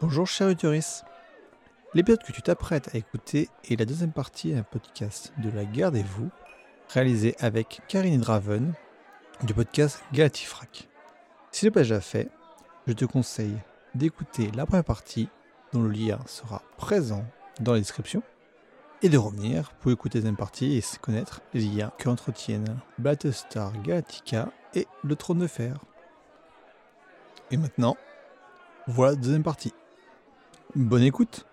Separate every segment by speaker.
Speaker 1: Bonjour cher Uteris. L'épisode que tu t'apprêtes à écouter est la deuxième partie d'un podcast de la guerre des vous, réalisé avec Karine Draven du podcast Galactifrac. Si le pas déjà fait, je te conseille d'écouter la première partie dont le lien sera présent dans la description et de revenir pour écouter la deuxième partie et connaître les liens que entretiennent Battlestar Galactica et le Trône de Fer. Et maintenant, voilà la deuxième partie. Bonne écoute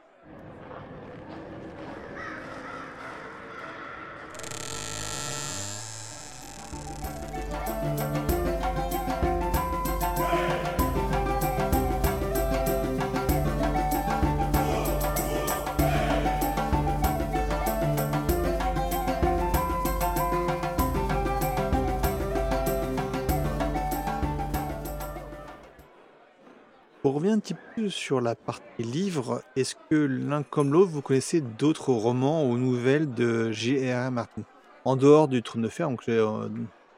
Speaker 1: sur la partie livre, est-ce que l'un comme l'autre, vous connaissez d'autres romans ou nouvelles de J.R.R. Martin? En dehors du Trône de Fer, donc euh,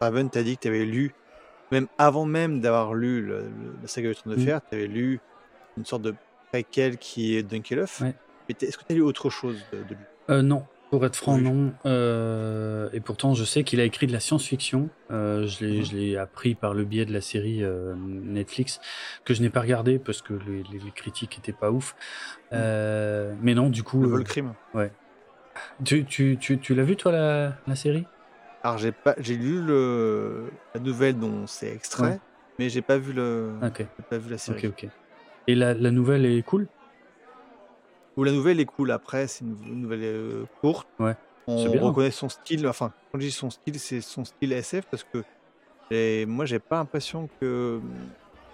Speaker 1: Raven t'a dit que tu avais lu, même avant même d'avoir lu le- le- la saga du Trône de
Speaker 2: Mm.
Speaker 1: Fer, tu avais lu une sorte de préquel qui est Dunkelhoff.
Speaker 2: Ouais.
Speaker 1: Est-ce que tu as lu autre chose de, de lui?
Speaker 2: Euh, non, pour être franc,
Speaker 1: Oui.
Speaker 2: non. Euh, et pourtant, je sais qu'il a écrit de la science-fiction. Euh, je l'ai je l'ai appris par le biais de la série euh, Netflix, que je n'ai pas regardé parce que les, les- les critiques étaient pas ouf. Euh, mais non, du coup.
Speaker 1: Le vol crime.
Speaker 2: tu tu, tu, tu l'as vu, toi, la, la série?
Speaker 1: Alors j'ai pas, j'ai lu le, la nouvelle dont c'est extrait,
Speaker 2: Ouais.
Speaker 1: mais j'ai pas vu le,
Speaker 2: Ok,
Speaker 1: j'ai pas vu la série.
Speaker 2: ok, ok. Et la, la nouvelle est cool?
Speaker 1: Ou la nouvelle est cool. Après, c'est une, une nouvelle euh, courte.
Speaker 2: Ouais.
Speaker 1: On
Speaker 2: bien.
Speaker 1: reconnaît son style. Enfin, quand je dis son style, c'est son style SF parce que moi, j'ai pas l'impression que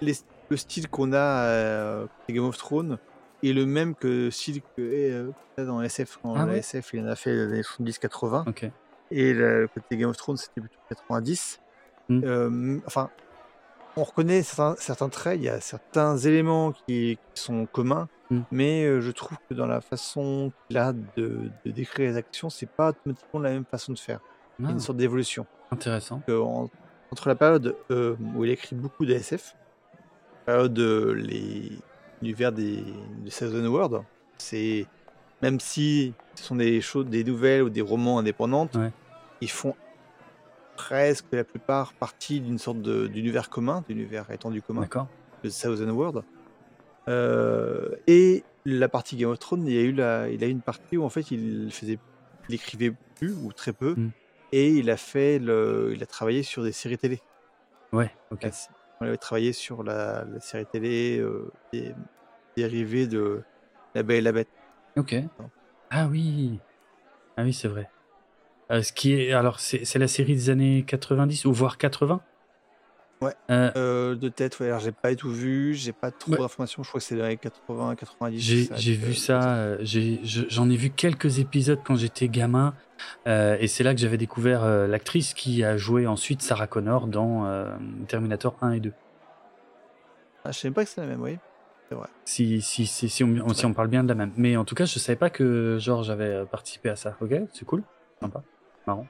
Speaker 1: les- le style qu'on a euh, Game of Thrones est le même que le style que euh, dans SF.
Speaker 2: Ah
Speaker 1: la
Speaker 2: ouais?
Speaker 1: SF, il en a fait dans les années 70-80.
Speaker 2: Ok.
Speaker 1: Et le, côté Game of Thrones, c'était plutôt 90.
Speaker 2: Mm.
Speaker 1: Euh, enfin, on reconnaît certains, certains traits, il y a certains éléments qui, qui sont communs,
Speaker 2: Mm.
Speaker 1: mais euh, je trouve que dans la façon qu'il a de, de décrire les actions, c'est pas automatiquement la même façon de faire. Il y a
Speaker 2: Ah,
Speaker 1: une sorte d'évolution.
Speaker 2: intéressant.
Speaker 1: En- entre la période euh, où il écrit beaucoup de SF, la période de les l'univers des, des Thousand World, c'est même si ce sont des choses, des nouvelles ou des romans indépendantes,
Speaker 2: Ouais.
Speaker 1: ils font presque la plupart partie d'une sorte d'univers commun, d'univers étendu commun,
Speaker 2: D'accord.
Speaker 1: le Thousand World. Euh, et la partie Game of Thrones, il y a eu la, il a eu une partie où en fait il faisait, il écrivait plus ou très peu,
Speaker 2: Mm.
Speaker 1: et il a fait, le, il a travaillé sur des séries télé.
Speaker 2: Ouais, ok.
Speaker 1: On avait travaillé sur la, la série télé euh, des- dérivée de La Belle et la Bête.
Speaker 2: Ok. Ah oui. Ah oui, c'est vrai. Euh, ce qui est alors c'est la série des années 90 ou voire 80.
Speaker 1: Ouais.
Speaker 2: Euh,
Speaker 1: Euh, de tête, ouais, alors j'ai pas tout vu, j'ai pas trop
Speaker 2: Ouais.
Speaker 1: d'informations, je crois que c'est dans les 80, 90.
Speaker 2: j'ai vu ça. J'en ai vu quelques épisodes quand j'étais gamin euh, et c'est là que j'avais découvert l'actrice qui a joué ensuite Sarah Connor dans Terminator 1 et 2.
Speaker 1: Ah, je sais pas que c'est la même, oui. C'est vrai.
Speaker 2: Si si si si on, si on parle bien de la même. Mais en tout cas, je savais pas que Georges avait participé à ça. Ok, c'est cool, sympa, marrant.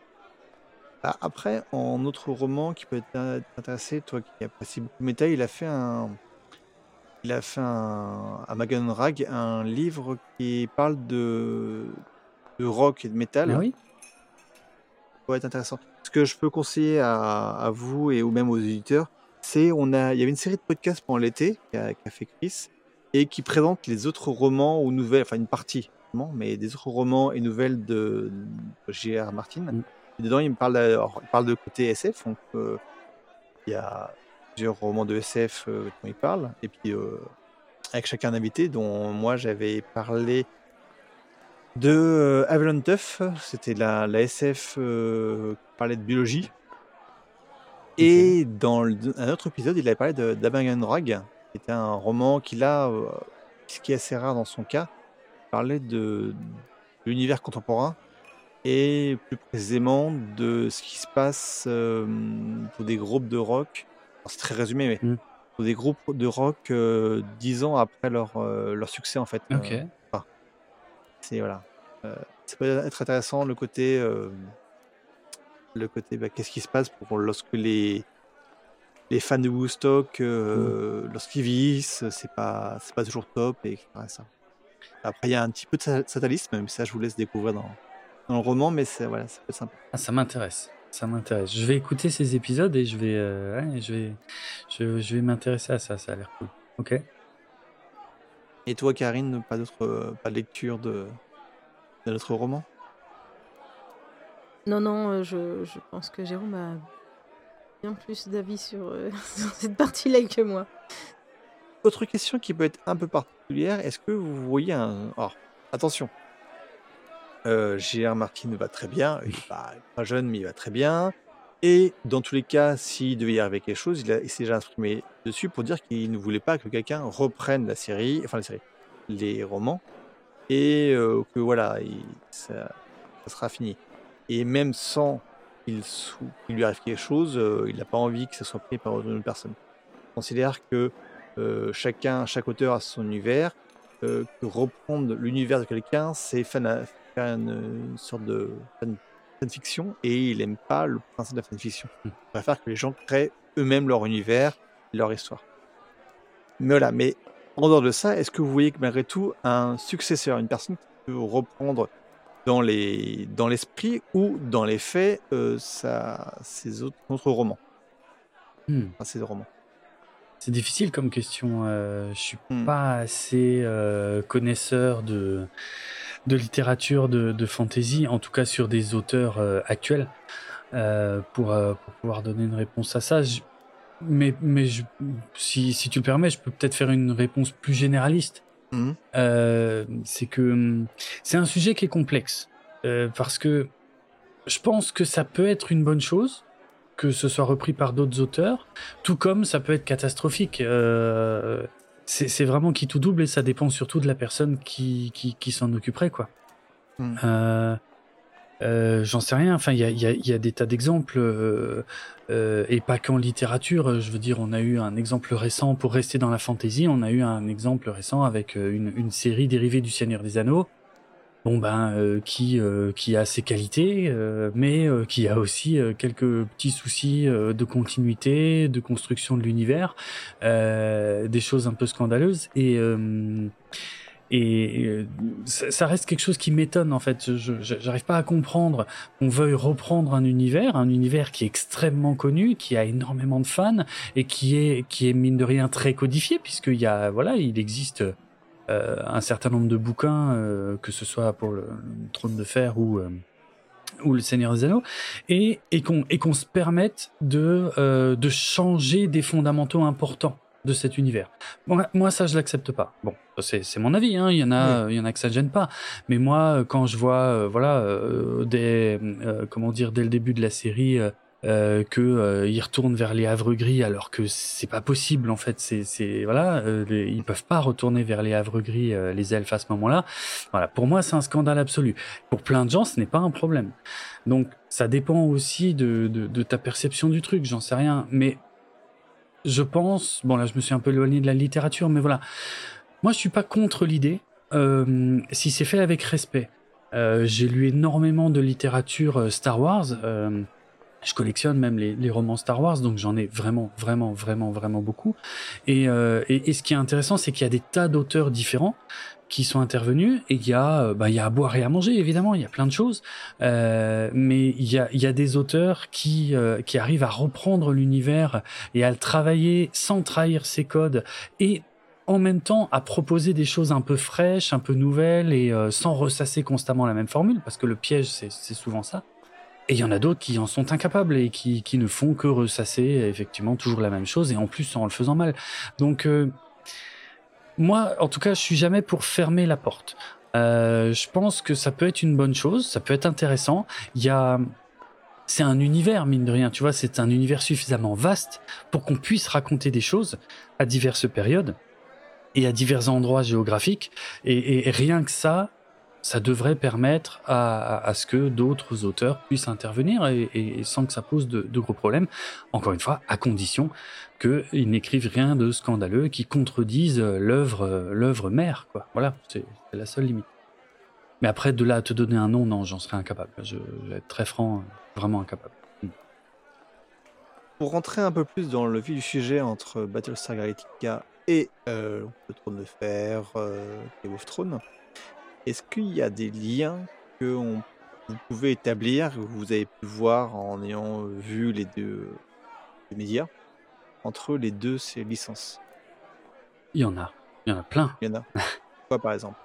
Speaker 1: Ah, après, en autre roman qui peut être intéressé, toi qui apprécies beaucoup métal, il a fait un. Il a fait un, à Magan Rag un livre qui parle de, de rock et de métal.
Speaker 2: Ah oui?
Speaker 1: Ça pourrait être intéressant. Ce que je peux conseiller à, à vous et ou même aux éditeurs, c'est on a, il y avait une série de podcasts pendant l'été qui a, qui a fait Chris et qui présente les autres romans ou nouvelles, enfin une partie, mais des autres romans et nouvelles de, de J.R. Martin.
Speaker 2: Mm.
Speaker 1: Et dedans, il me parle, alors, il parle de côté SF, donc euh, il y a plusieurs romans de SF euh, dont il parle, et puis euh, avec chacun un invité, dont moi j'avais parlé de Avalon Tuff, c'était la, la SF qui parlait de biologie. Et dans le- un autre épisode, il avait parlé de d'Abagan Rag, qui était un roman qu'il a, ce qui est assez rare dans son cas, parlait de, de l'univers contemporain et plus précisément de ce qui se passe euh, pour des groupes de rock. C'est très résumé, mais
Speaker 2: Mm.
Speaker 1: pour des groupes de rock euh, dix ans après leur, euh, leur succès en fait.
Speaker 2: Ok.
Speaker 1: Enfin, c'est voilà. Ça peut être intéressant le côté, le côté, bah, qu'est-ce qui se passe pour lorsque les les fans de Woodstock, euh, lorsqu'ils vieillissent, c'est pas, c'est pas toujours top, et ça. Après, il y a un petit peu de satanisme, mais ça, je vous laisse découvrir dans, dans le roman, mais c'est, voilà, ça peut être sympa.
Speaker 2: Ah, ça m'intéresse. Ça m'intéresse. Je vais écouter ces épisodes et je vais, euh, je vais, je, je vais m'intéresser à ça. Ça a l'air cool. Ok.
Speaker 1: Et toi, Karine, pas d'autre, pas de lecture de, de notre roman?
Speaker 3: Non, non, euh, je, je pense que Jérôme a bien plus d'avis sur, euh, sur cette partie-là que moi.
Speaker 1: Autre question qui peut être un peu particulière, est-ce que vous voyez un... Alors, attention, euh, Gérard Martin va très bien, il n'est pas, jeune, mais il va très bien. Et dans tous les cas, s'il devait y arriver quelque chose, il, s'est déjà exprimé dessus pour dire qu'il ne voulait pas que quelqu'un reprenne la série, enfin la série, les romans, et euh, que voilà, il- ça, sera fini. Et même sans qu'il lui arrive quelque chose, euh, il n'a pas envie que ça soit pris par une autre personne. Il considère que chacun, chaque auteur a son univers, euh, que reprendre l'univers de quelqu'un, c'est faire une, une sorte de fan- fanfiction, et il n'aime pas le principe de la fanfiction.
Speaker 2: Mm.
Speaker 1: Il préfère que les gens créent eux-mêmes leur univers, leur histoire. Mais voilà, mais en dehors de ça, est-ce que vous voyez que malgré tout un successeur, une personne qui peut reprendre dans les dans l'esprit ou dans les faits euh, ça, ses autres, autres romans,
Speaker 2: Hmm.
Speaker 1: enfin, ses romans.
Speaker 2: C'est difficile comme question. euh, je suis
Speaker 1: Hmm.
Speaker 2: pas assez euh, connaisseur de, de littérature de, de fantasy, en tout cas sur des auteurs euh, actuels, euh, pour, pour pouvoir donner une réponse à ça. Je- mais mais je- si, si tu le permets, je peux peut-être faire une réponse plus généraliste. Euh, c'est que hum, c'est un sujet qui est complexe parce que je pense que ça peut être une bonne chose que ce soit repris par d'autres auteurs, tout comme ça peut être catastrophique. Euh, c'est vraiment qui tout double et ça dépend surtout de la personne qui, qui, qui s'en occuperait, quoi.
Speaker 1: Mm.
Speaker 2: Euh, euh, J'en sais rien. Enfin, il y a, il y, a, il y a des tas d'exemples et pas qu'en littérature. Je veux dire, on a eu un exemple récent pour rester dans la fantasy. On a eu un exemple récent avec une, une série dérivée du Seigneur des Anneaux. Bon ben, euh, qui euh, qui a ses qualités, euh, mais euh, qui a aussi euh, quelques petits soucis euh, de continuité, de construction de l'univers, des choses un peu scandaleuses et et ça, reste quelque chose qui m'étonne en fait. Je je- j'arrive pas à comprendre qu'on veuille reprendre un univers, un univers qui est extrêmement connu, qui a énormément de fans et qui est qui est mine de rien très codifié puisqu'il y a voilà, il existe euh, un certain nombre de bouquins, euh, que ce soit pour le, le Trône de Fer ou euh, ou le Seigneur des Anneaux, et, et qu'on et qu'on se permette de euh, de changer des fondamentaux importants de cet univers. Moi, moi ça, je l'accepte pas. Bon, c'est c'est mon avis. Hein. Il y en a, il y en a que ça ne gêne pas. Mais moi, quand je vois, euh, voilà, euh, des, euh, comment dire, dès le début de la série. Euh, que euh, ils retournent vers les Havres gris alors que c'est pas possible en fait. C'est c'est voilà euh, ils peuvent pas retourner vers les Havres gris euh, les elfes à ce moment-là. Voilà. Pour moi c'est un scandale absolu. Pour plein de gens ce n'est pas un problème. Donc ça dépend aussi de, ta perception du truc j'en sais rien. Mais je pense bon là je me suis un peu éloigné de la littérature mais voilà. Moi je suis pas contre l'idée. Si c'est fait avec respect j'ai lu énormément de littérature Star Wars je collectionne même les, les romans Star Wars, donc j'en ai vraiment, vraiment, vraiment, vraiment beaucoup. Et, euh, et, et ce qui est intéressant, c'est qu'il y a des tas d'auteurs différents qui sont intervenus et il y a, euh, bah, il y a à boire et à manger évidemment, il y a plein de choses, euh, mais il y a, il y a des auteurs qui euh, qui arrivent à reprendre l'univers et à le travailler sans trahir ses codes et en même temps à proposer des choses un peu fraîches, un peu nouvelles et euh, sans ressasser constamment la même formule parce que le piège c'est c'est souvent ça. Et il y en a d'autres qui en sont incapables et qui, qui ne font que ressasser effectivement toujours la même chose et en plus en le faisant mal. Donc euh, moi, en tout cas, je suis jamais pour fermer la porte. Euh, je pense que ça peut être une bonne chose, ça peut être intéressant. Il y a, c'est un univers mine de rien, tu vois, c'est un univers suffisamment vaste pour qu'on puisse raconter des choses à diverses périodes et à divers endroits géographiques. Et, et- rien que ça, ça devrait permettre à, ce que d'autres auteurs puissent intervenir et, sans que ça pose de, gros problèmes. Encore une fois, à condition qu'ils n'écrivent rien de scandaleux qui contredise l'œuvre, l'œuvre mère, quoi. Voilà, c'est la seule limite. Mais après, de là à te donner un nom, non, j'en serais incapable. Je, vais être très franc, vraiment incapable.
Speaker 1: pour rentrer un peu plus dans le vif du sujet entre Battlestar Galactica et euh, le Trône de Fer, euh, Game of Thrones, est-ce qu'il y a des liens que on- vous pouvez établir, que vous avez pu voir en ayant vu les deux, deux médias, entre les deux ces licences?
Speaker 2: Il y en a. Il y en a plein.
Speaker 1: Il y en a Quoi par exemple?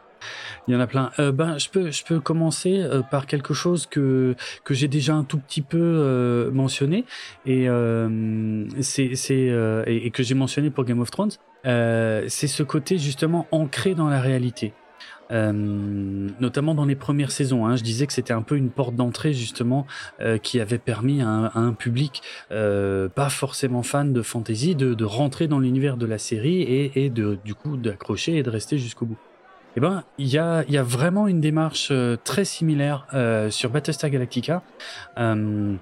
Speaker 2: Il y en a plein. Euh, ben, je peux, je peux commencer euh, par quelque chose que que j'ai déjà un tout petit peu euh, mentionné et euh, c'est c'est euh, et, et que j'ai mentionné pour Game of Thrones. Euh, c'est ce côté justement ancré dans la réalité. Euh, notamment dans les premières saisons, hein, je disais que c'était un peu une porte d'entrée justement euh, qui avait permis à un, à un public euh, pas forcément fan de fantasy de, de rentrer dans l'univers de la série et, et de du coup d'accrocher et de rester jusqu'au bout. Eh ben, il y a, y a vraiment une démarche euh, très similaire euh, sur Battlestar Galactica. Euh,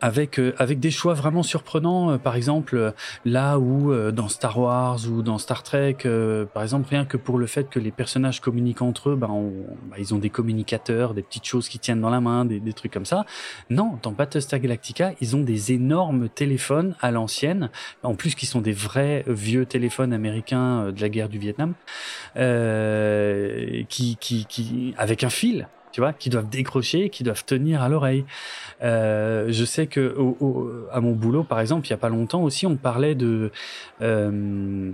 Speaker 2: avec euh, avec des choix vraiment surprenants euh, par exemple euh, là où euh, dans Star Wars ou dans Star Trek euh, par exemple rien que pour le fait que les personnages communiquent entre eux ben on- ben, ils ont des communicateurs des petites choses qui tiennent dans la main des, des trucs comme ça. Non dans Battlestar Galactica ils ont des énormes téléphones à l'ancienne en plus qui sont des vrais vieux téléphones américains de la guerre du Vietnam qui, qui, qui, avec un fil, tu vois, qui doivent décrocher, qui doivent tenir à l'oreille. Euh, je sais que à mon boulot, par exemple, il y a pas longtemps aussi, on parlait de euh,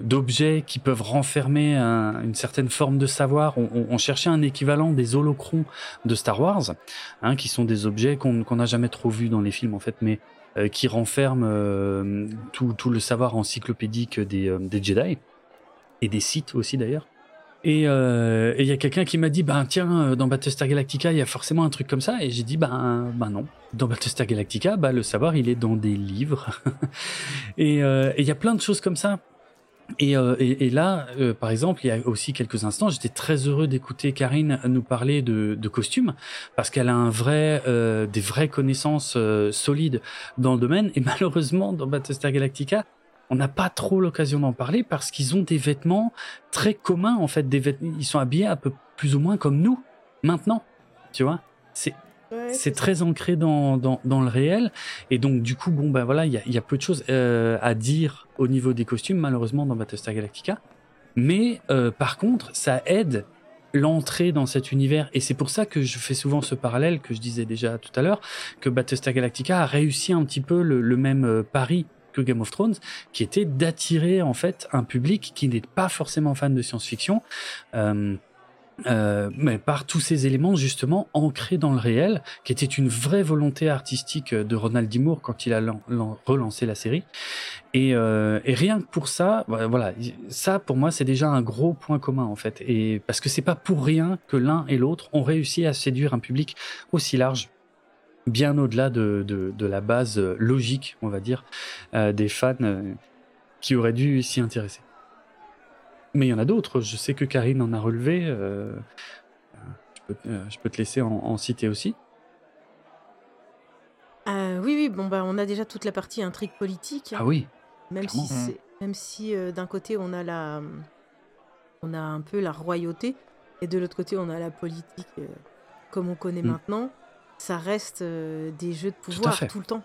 Speaker 2: d'objets qui peuvent renfermer un- une certaine forme de savoir. On, cherchait un équivalent des holocrons de Star Wars, hein, qui sont des objets qu'on n'a jamais trop vus dans les films en fait, mais euh, qui renferment tout, le savoir encyclopédique des, des Jedi et des Sith aussi d'ailleurs. Et euh, et il y a quelqu'un qui m'a dit, ben tiens, euh, dans Battlestar Galactica, il y a forcément un truc comme ça. Et j'ai dit, ben, ben non. Dans Battlestar Galactica, bah, le savoir, il est dans des livres. et euh, et il y a plein de choses comme ça. Et, euh, et, là, par exemple, il y a aussi quelques instants, j'étais très heureux d'écouter Karine nous parler de, de costumes parce qu'elle a un vrai, des vraies connaissances solides dans le domaine. Et malheureusement, dans Battlestar Galactica, on n'a pas trop l'occasion d'en parler parce qu'ils ont des vêtements très communs en fait. Des vêtements, ils sont habillés un peu plus ou moins comme nous maintenant. Tu vois, c'est
Speaker 3: Ouais,
Speaker 2: c'est
Speaker 3: ça.
Speaker 2: très ancré dans, dans, dans le réel. Et donc, du coup, bon, ben voilà, il y a, il y a peu de choses euh, à dire au niveau des costumes, malheureusement, dans Battlestar Galactica. Mais euh, par contre, ça aide l'entrée dans cet univers. Et c'est pour ça que je fais souvent ce parallèle que je disais déjà tout à l'heure, que Battlestar Galactica a réussi un petit peu le, le même euh, pari que Game of Thrones, qui était d'attirer en fait un public qui n'est pas forcément fan de science-fiction. Euh, euh, mais par tous ces éléments justement ancrés dans le réel, qui était une vraie volonté artistique de Ronald D. Moore quand il a lan- lan- relancé la série. Et, euh, et rien que pour ça, voilà, voilà, ça pour moi c'est déjà un gros point commun en fait. Et parce que c'est pas pour rien que l'un et l'autre ont réussi à séduire un public aussi large bien au-delà de, de, de la base euh, logique, on va dire, euh, des fans euh, qui auraient dû s'y intéresser. Mais il y en a d'autres. Je sais que Karine en a relevé. euh, je, peux, je peux te laisser en, en citer aussi.
Speaker 3: Oui, oui, bon, bah, on a déjà toute la partie intrigue politique.
Speaker 2: Ah oui.
Speaker 3: Même
Speaker 2: clairement.
Speaker 3: si, c'est- même si d'un côté on a la, on a un peu la royauté et de l'autre côté on a la politique comme on connaît
Speaker 2: Mm.
Speaker 3: maintenant, ça reste euh, des jeux de pouvoir tout, le temps.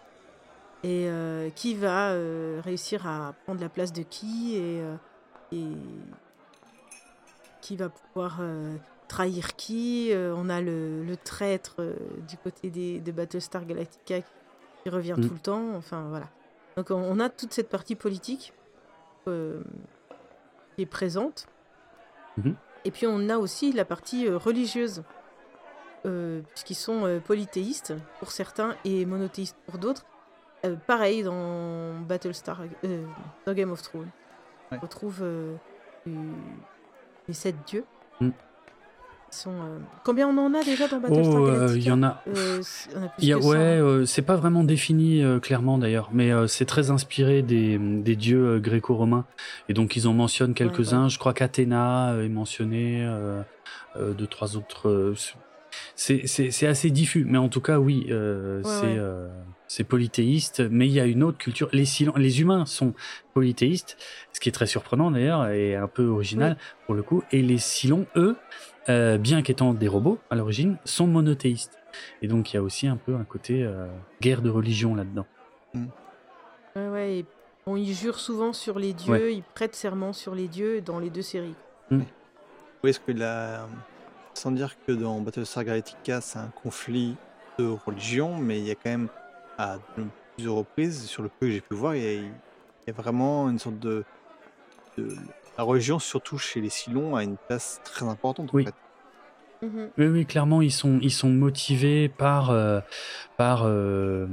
Speaker 3: Et euh, qui va euh, réussir à prendre la place de qui et, et qui va pouvoir trahir qui. On a le, le traître du côté des, de Battlestar Galactica qui revient
Speaker 2: Mm.
Speaker 3: tout le temps. Enfin voilà. Donc on, on a toute cette partie politique qui est présente.
Speaker 2: Mhm.
Speaker 3: Et puis on a aussi la partie religieuse, euh, puisqu'ils sont euh, polythéistes pour certains et monothéistes pour d'autres. Euh, pareil dans Battlestar, euh, dans Game of Thrones.
Speaker 1: Ouais.
Speaker 3: On retrouve les- sept dieux.
Speaker 2: Mm.
Speaker 3: Sont, euh, Combien on en a déjà dans Battlestar
Speaker 2: Oh,
Speaker 3: Galactica
Speaker 2: il y en a.
Speaker 3: Euh,
Speaker 2: y a, ouais, euh, c'est pas vraiment défini clairement d'ailleurs, mais c'est très inspiré des, des dieux gréco-romains. Et donc ils en mentionnent quelques-uns. Je crois qu'Athéna est mentionné, euh, deux, trois autres. C'est- assez diffus, mais en tout cas, oui, euh,
Speaker 3: Ouais,
Speaker 2: c'est
Speaker 3: ouais.
Speaker 2: euh, c'est polythéiste, mais il y a une autre culture. Les, les humains sont polythéistes, ce qui est très surprenant d'ailleurs et un peu original pour le coup. Et les Silons, eux, euh, bien qu'étant des robots à l'origine, sont monothéistes. Et donc il y a aussi un peu un côté euh, guerre de religion là-dedans.
Speaker 3: Ouais, ouais, et bon, ils jurent souvent sur les dieux,
Speaker 2: Ouais.
Speaker 3: ils prêtent serment sur les dieux dans les deux séries.
Speaker 1: Oui, est-ce que la... Sans dire que dans Battlestar Galactica, c'est un conflit de religion, mais il y a quand même, à plusieurs reprises, sur le peu que j'ai pu voir, il y a, il y a vraiment une sorte de, de- La religion, surtout chez les Silons, a une place très importante, en fait.
Speaker 3: Mhm.
Speaker 2: Oui, clairement, ils sont, ils sont motivés par, euh, par euh,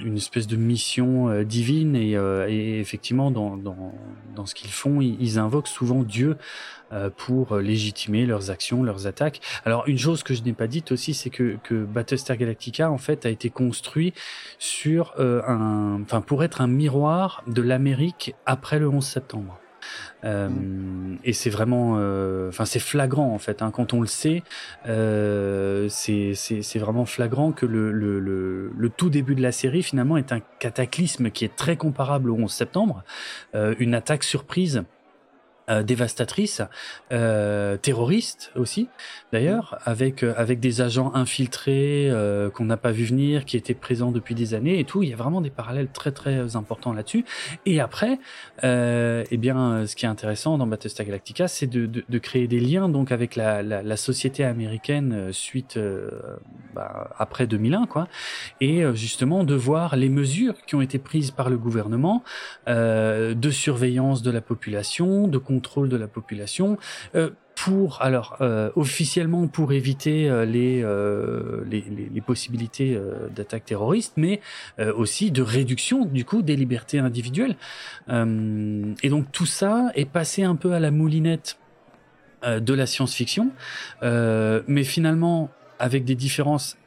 Speaker 2: une espèce de mission euh, divine et, et effectivement, dans, dans, dans ce qu'ils font, ils, ils invoquent souvent Dieu pour légitimer leurs actions, leurs attaques. Alors, une chose que je n'ai pas dite aussi, c'est que, que Battlestar Galactica, en fait, a été construit sur un, pour être un miroir de l'Amérique après le 11 septembre. Euh, et c'est vraiment, euh, enfin c'est flagrant en fait. hein. quand on le sait, euh, c'est vraiment flagrant que le, le, le, le tout début de la série finalement est un cataclysme qui est très comparable au 11 septembre, une attaque surprise. Euh, dévastatrice, euh, terroriste aussi, d'ailleurs, avec euh, avec des agents infiltrés euh, qu'on n'a pas vu venir, qui étaient présents depuis des années et tout. Il y a vraiment des parallèles très très importants là-dessus. Et après, eh bien, ce qui est intéressant dans Battlestar Galactica, c'est de, de, de créer des liens donc avec la, la, la société américaine suite bah, après 2001, quoi, et justement de voir les mesures qui ont été prises par le gouvernement de surveillance de la population, de contrôle de la population. Euh, pour alors euh, officiellement pour éviter euh, les, les, les possibilités d'attaques terroristes, mais aussi de réduction du coup des libertés individuelles. Et donc tout ça est passé un peu à la moulinette de la science-fiction, mais finalement avec des différences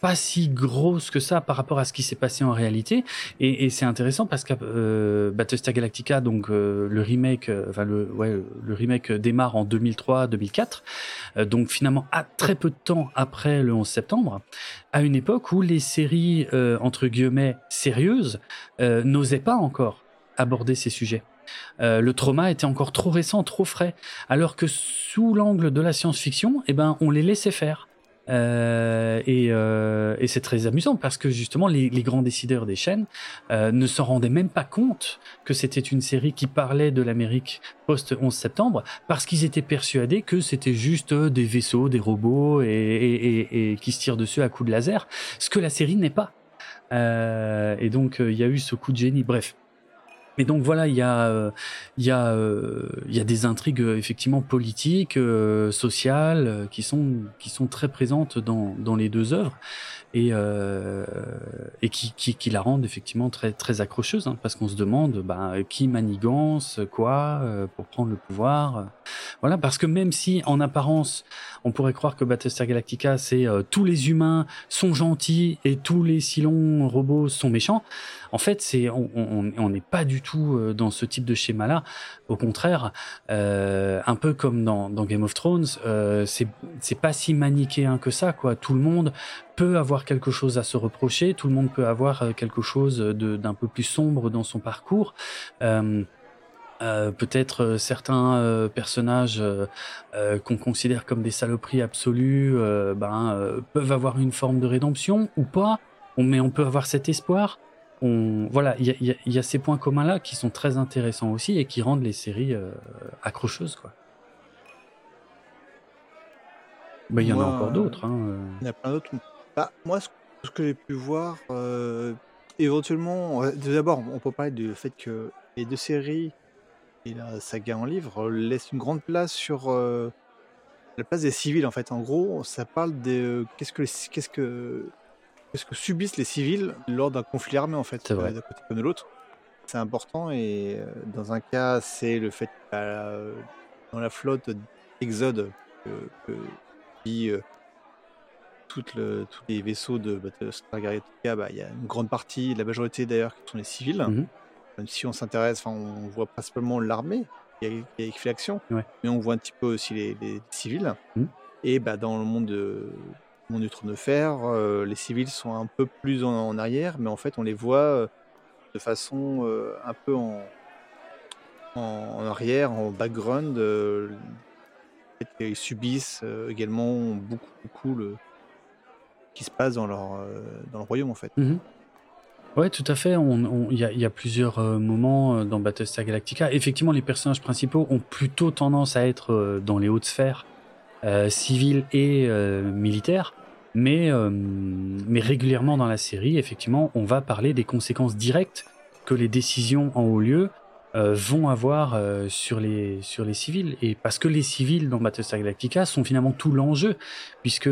Speaker 2: pas si grosses que ça par rapport à ce qui s'est passé en réalité. Et, c'est intéressant parce que euh, Battlestar Galactica, donc euh, le remake, euh, enfin le, le remake démarre en 2003-2004, euh, donc finalement à très peu de temps après le 11 septembre, à une époque où les séries entre guillemets sérieuses n'osaient pas encore aborder ces sujets. Le trauma était encore trop récent, trop frais, alors que sous l'angle de la science-fiction, eh ben, on les laissait faire. Euh, et, euh, et c'est très amusant parce que justement les, les grands décideurs des chaînes euh, ne s'en rendaient même pas compte que c'était une série qui parlait de l'Amérique post 11 septembre parce qu'ils étaient persuadés que c'était juste des vaisseaux, des robots et, et, et, et qui se tirent dessus à coups de laser, ce que la série n'est pas. Euh, et donc euh, il y a eu ce coup de génie. Bref. Mais donc voilà, il y a, euh, il y a, euh, il y a des intrigues euh, effectivement politiques, euh, sociales, qui sont qui sont très présentes dans dans les deux œuvres et euh, et qui, qui qui la rendent effectivement très très accrocheuse, hein, parce qu'on se demande bah, qui manigance quoi euh, pour prendre le pouvoir, voilà, parce que même si en apparence on pourrait croire que Battlestar Galactica c'est euh, tous les humains sont gentils et tous les Cylons robots sont méchants. En fait, c'est on n'est pas du tout euh, dans ce type de schéma-là. Au contraire, euh, un peu comme dans, dans Game of Thrones, euh, c'est pas si manichéen que ça, quoi. Tout le monde peut avoir quelque chose à se reprocher, tout le monde peut avoir euh, quelque chose d'un peu plus sombre dans son parcours. Euh, euh, peut-être certains euh, personnages qu'on considère comme des saloperies absolues ben, peuvent avoir une forme de rédemption ou pas, mais on peut avoir cet espoir. On, voilà, il y a, y y ces points communs-là qui sont très intéressants aussi et qui rendent les séries accrocheuses. Quoi. Ben, il y en a encore d'autres. Hein.
Speaker 1: Il y en a plein d'autres. Bah, moi, ce, ce que j'ai pu voir, euh, éventuellement, euh, d'abord, on peut parler du fait que les deux séries et la saga en livre euh, laissent une grande place sur euh, la place des civils. En fait, en gros, ça parle de qu'est-ce que les- qu'est-ce que qu'est-ce que subissent les civils lors d'un conflit armé, en fait,
Speaker 2: C'est vrai.
Speaker 1: euh, d'un côté comme de l'autre. C'est important et euh, dans un cas, c'est le fait que bah, dans la flotte Exode que, que vit euh, toutes le- tous les vaisseaux de Battlestar Galactica, bah, il y a une grande partie, la majorité d'ailleurs, qui sont les civils.
Speaker 2: Mhm.
Speaker 1: Même si on s'intéresse, on voit principalement l'armée qui, fait l'action,
Speaker 2: Ouais.
Speaker 1: mais on voit un petit peu aussi les, les civils.
Speaker 2: Mhm.
Speaker 1: Et bah, dans le monde, de, le monde du trône de fer, euh, les civils sont un peu plus en, en arrière, mais en fait, on les voit euh, de façon euh, un peu en, arrière, en background. euh, qu'ils subissent également beaucoup, beaucoup le qui se passe dans leur, euh, dans le royaume, en fait.
Speaker 2: Mhm. Ouais, tout à fait. On, on- il y a, il plusieurs euh, moments euh, dans Battlestar Galactica. Effectivement, les personnages principaux ont plutôt tendance à être dans les hautes sphères, civiles et militaires. Mais, mais régulièrement dans la série, effectivement, on va parler des conséquences directes que les décisions en haut lieu vont avoir sur, les, sur les civils. Et parce que les civils dans Battlestar Galactica sont finalement tout l'enjeu, puisque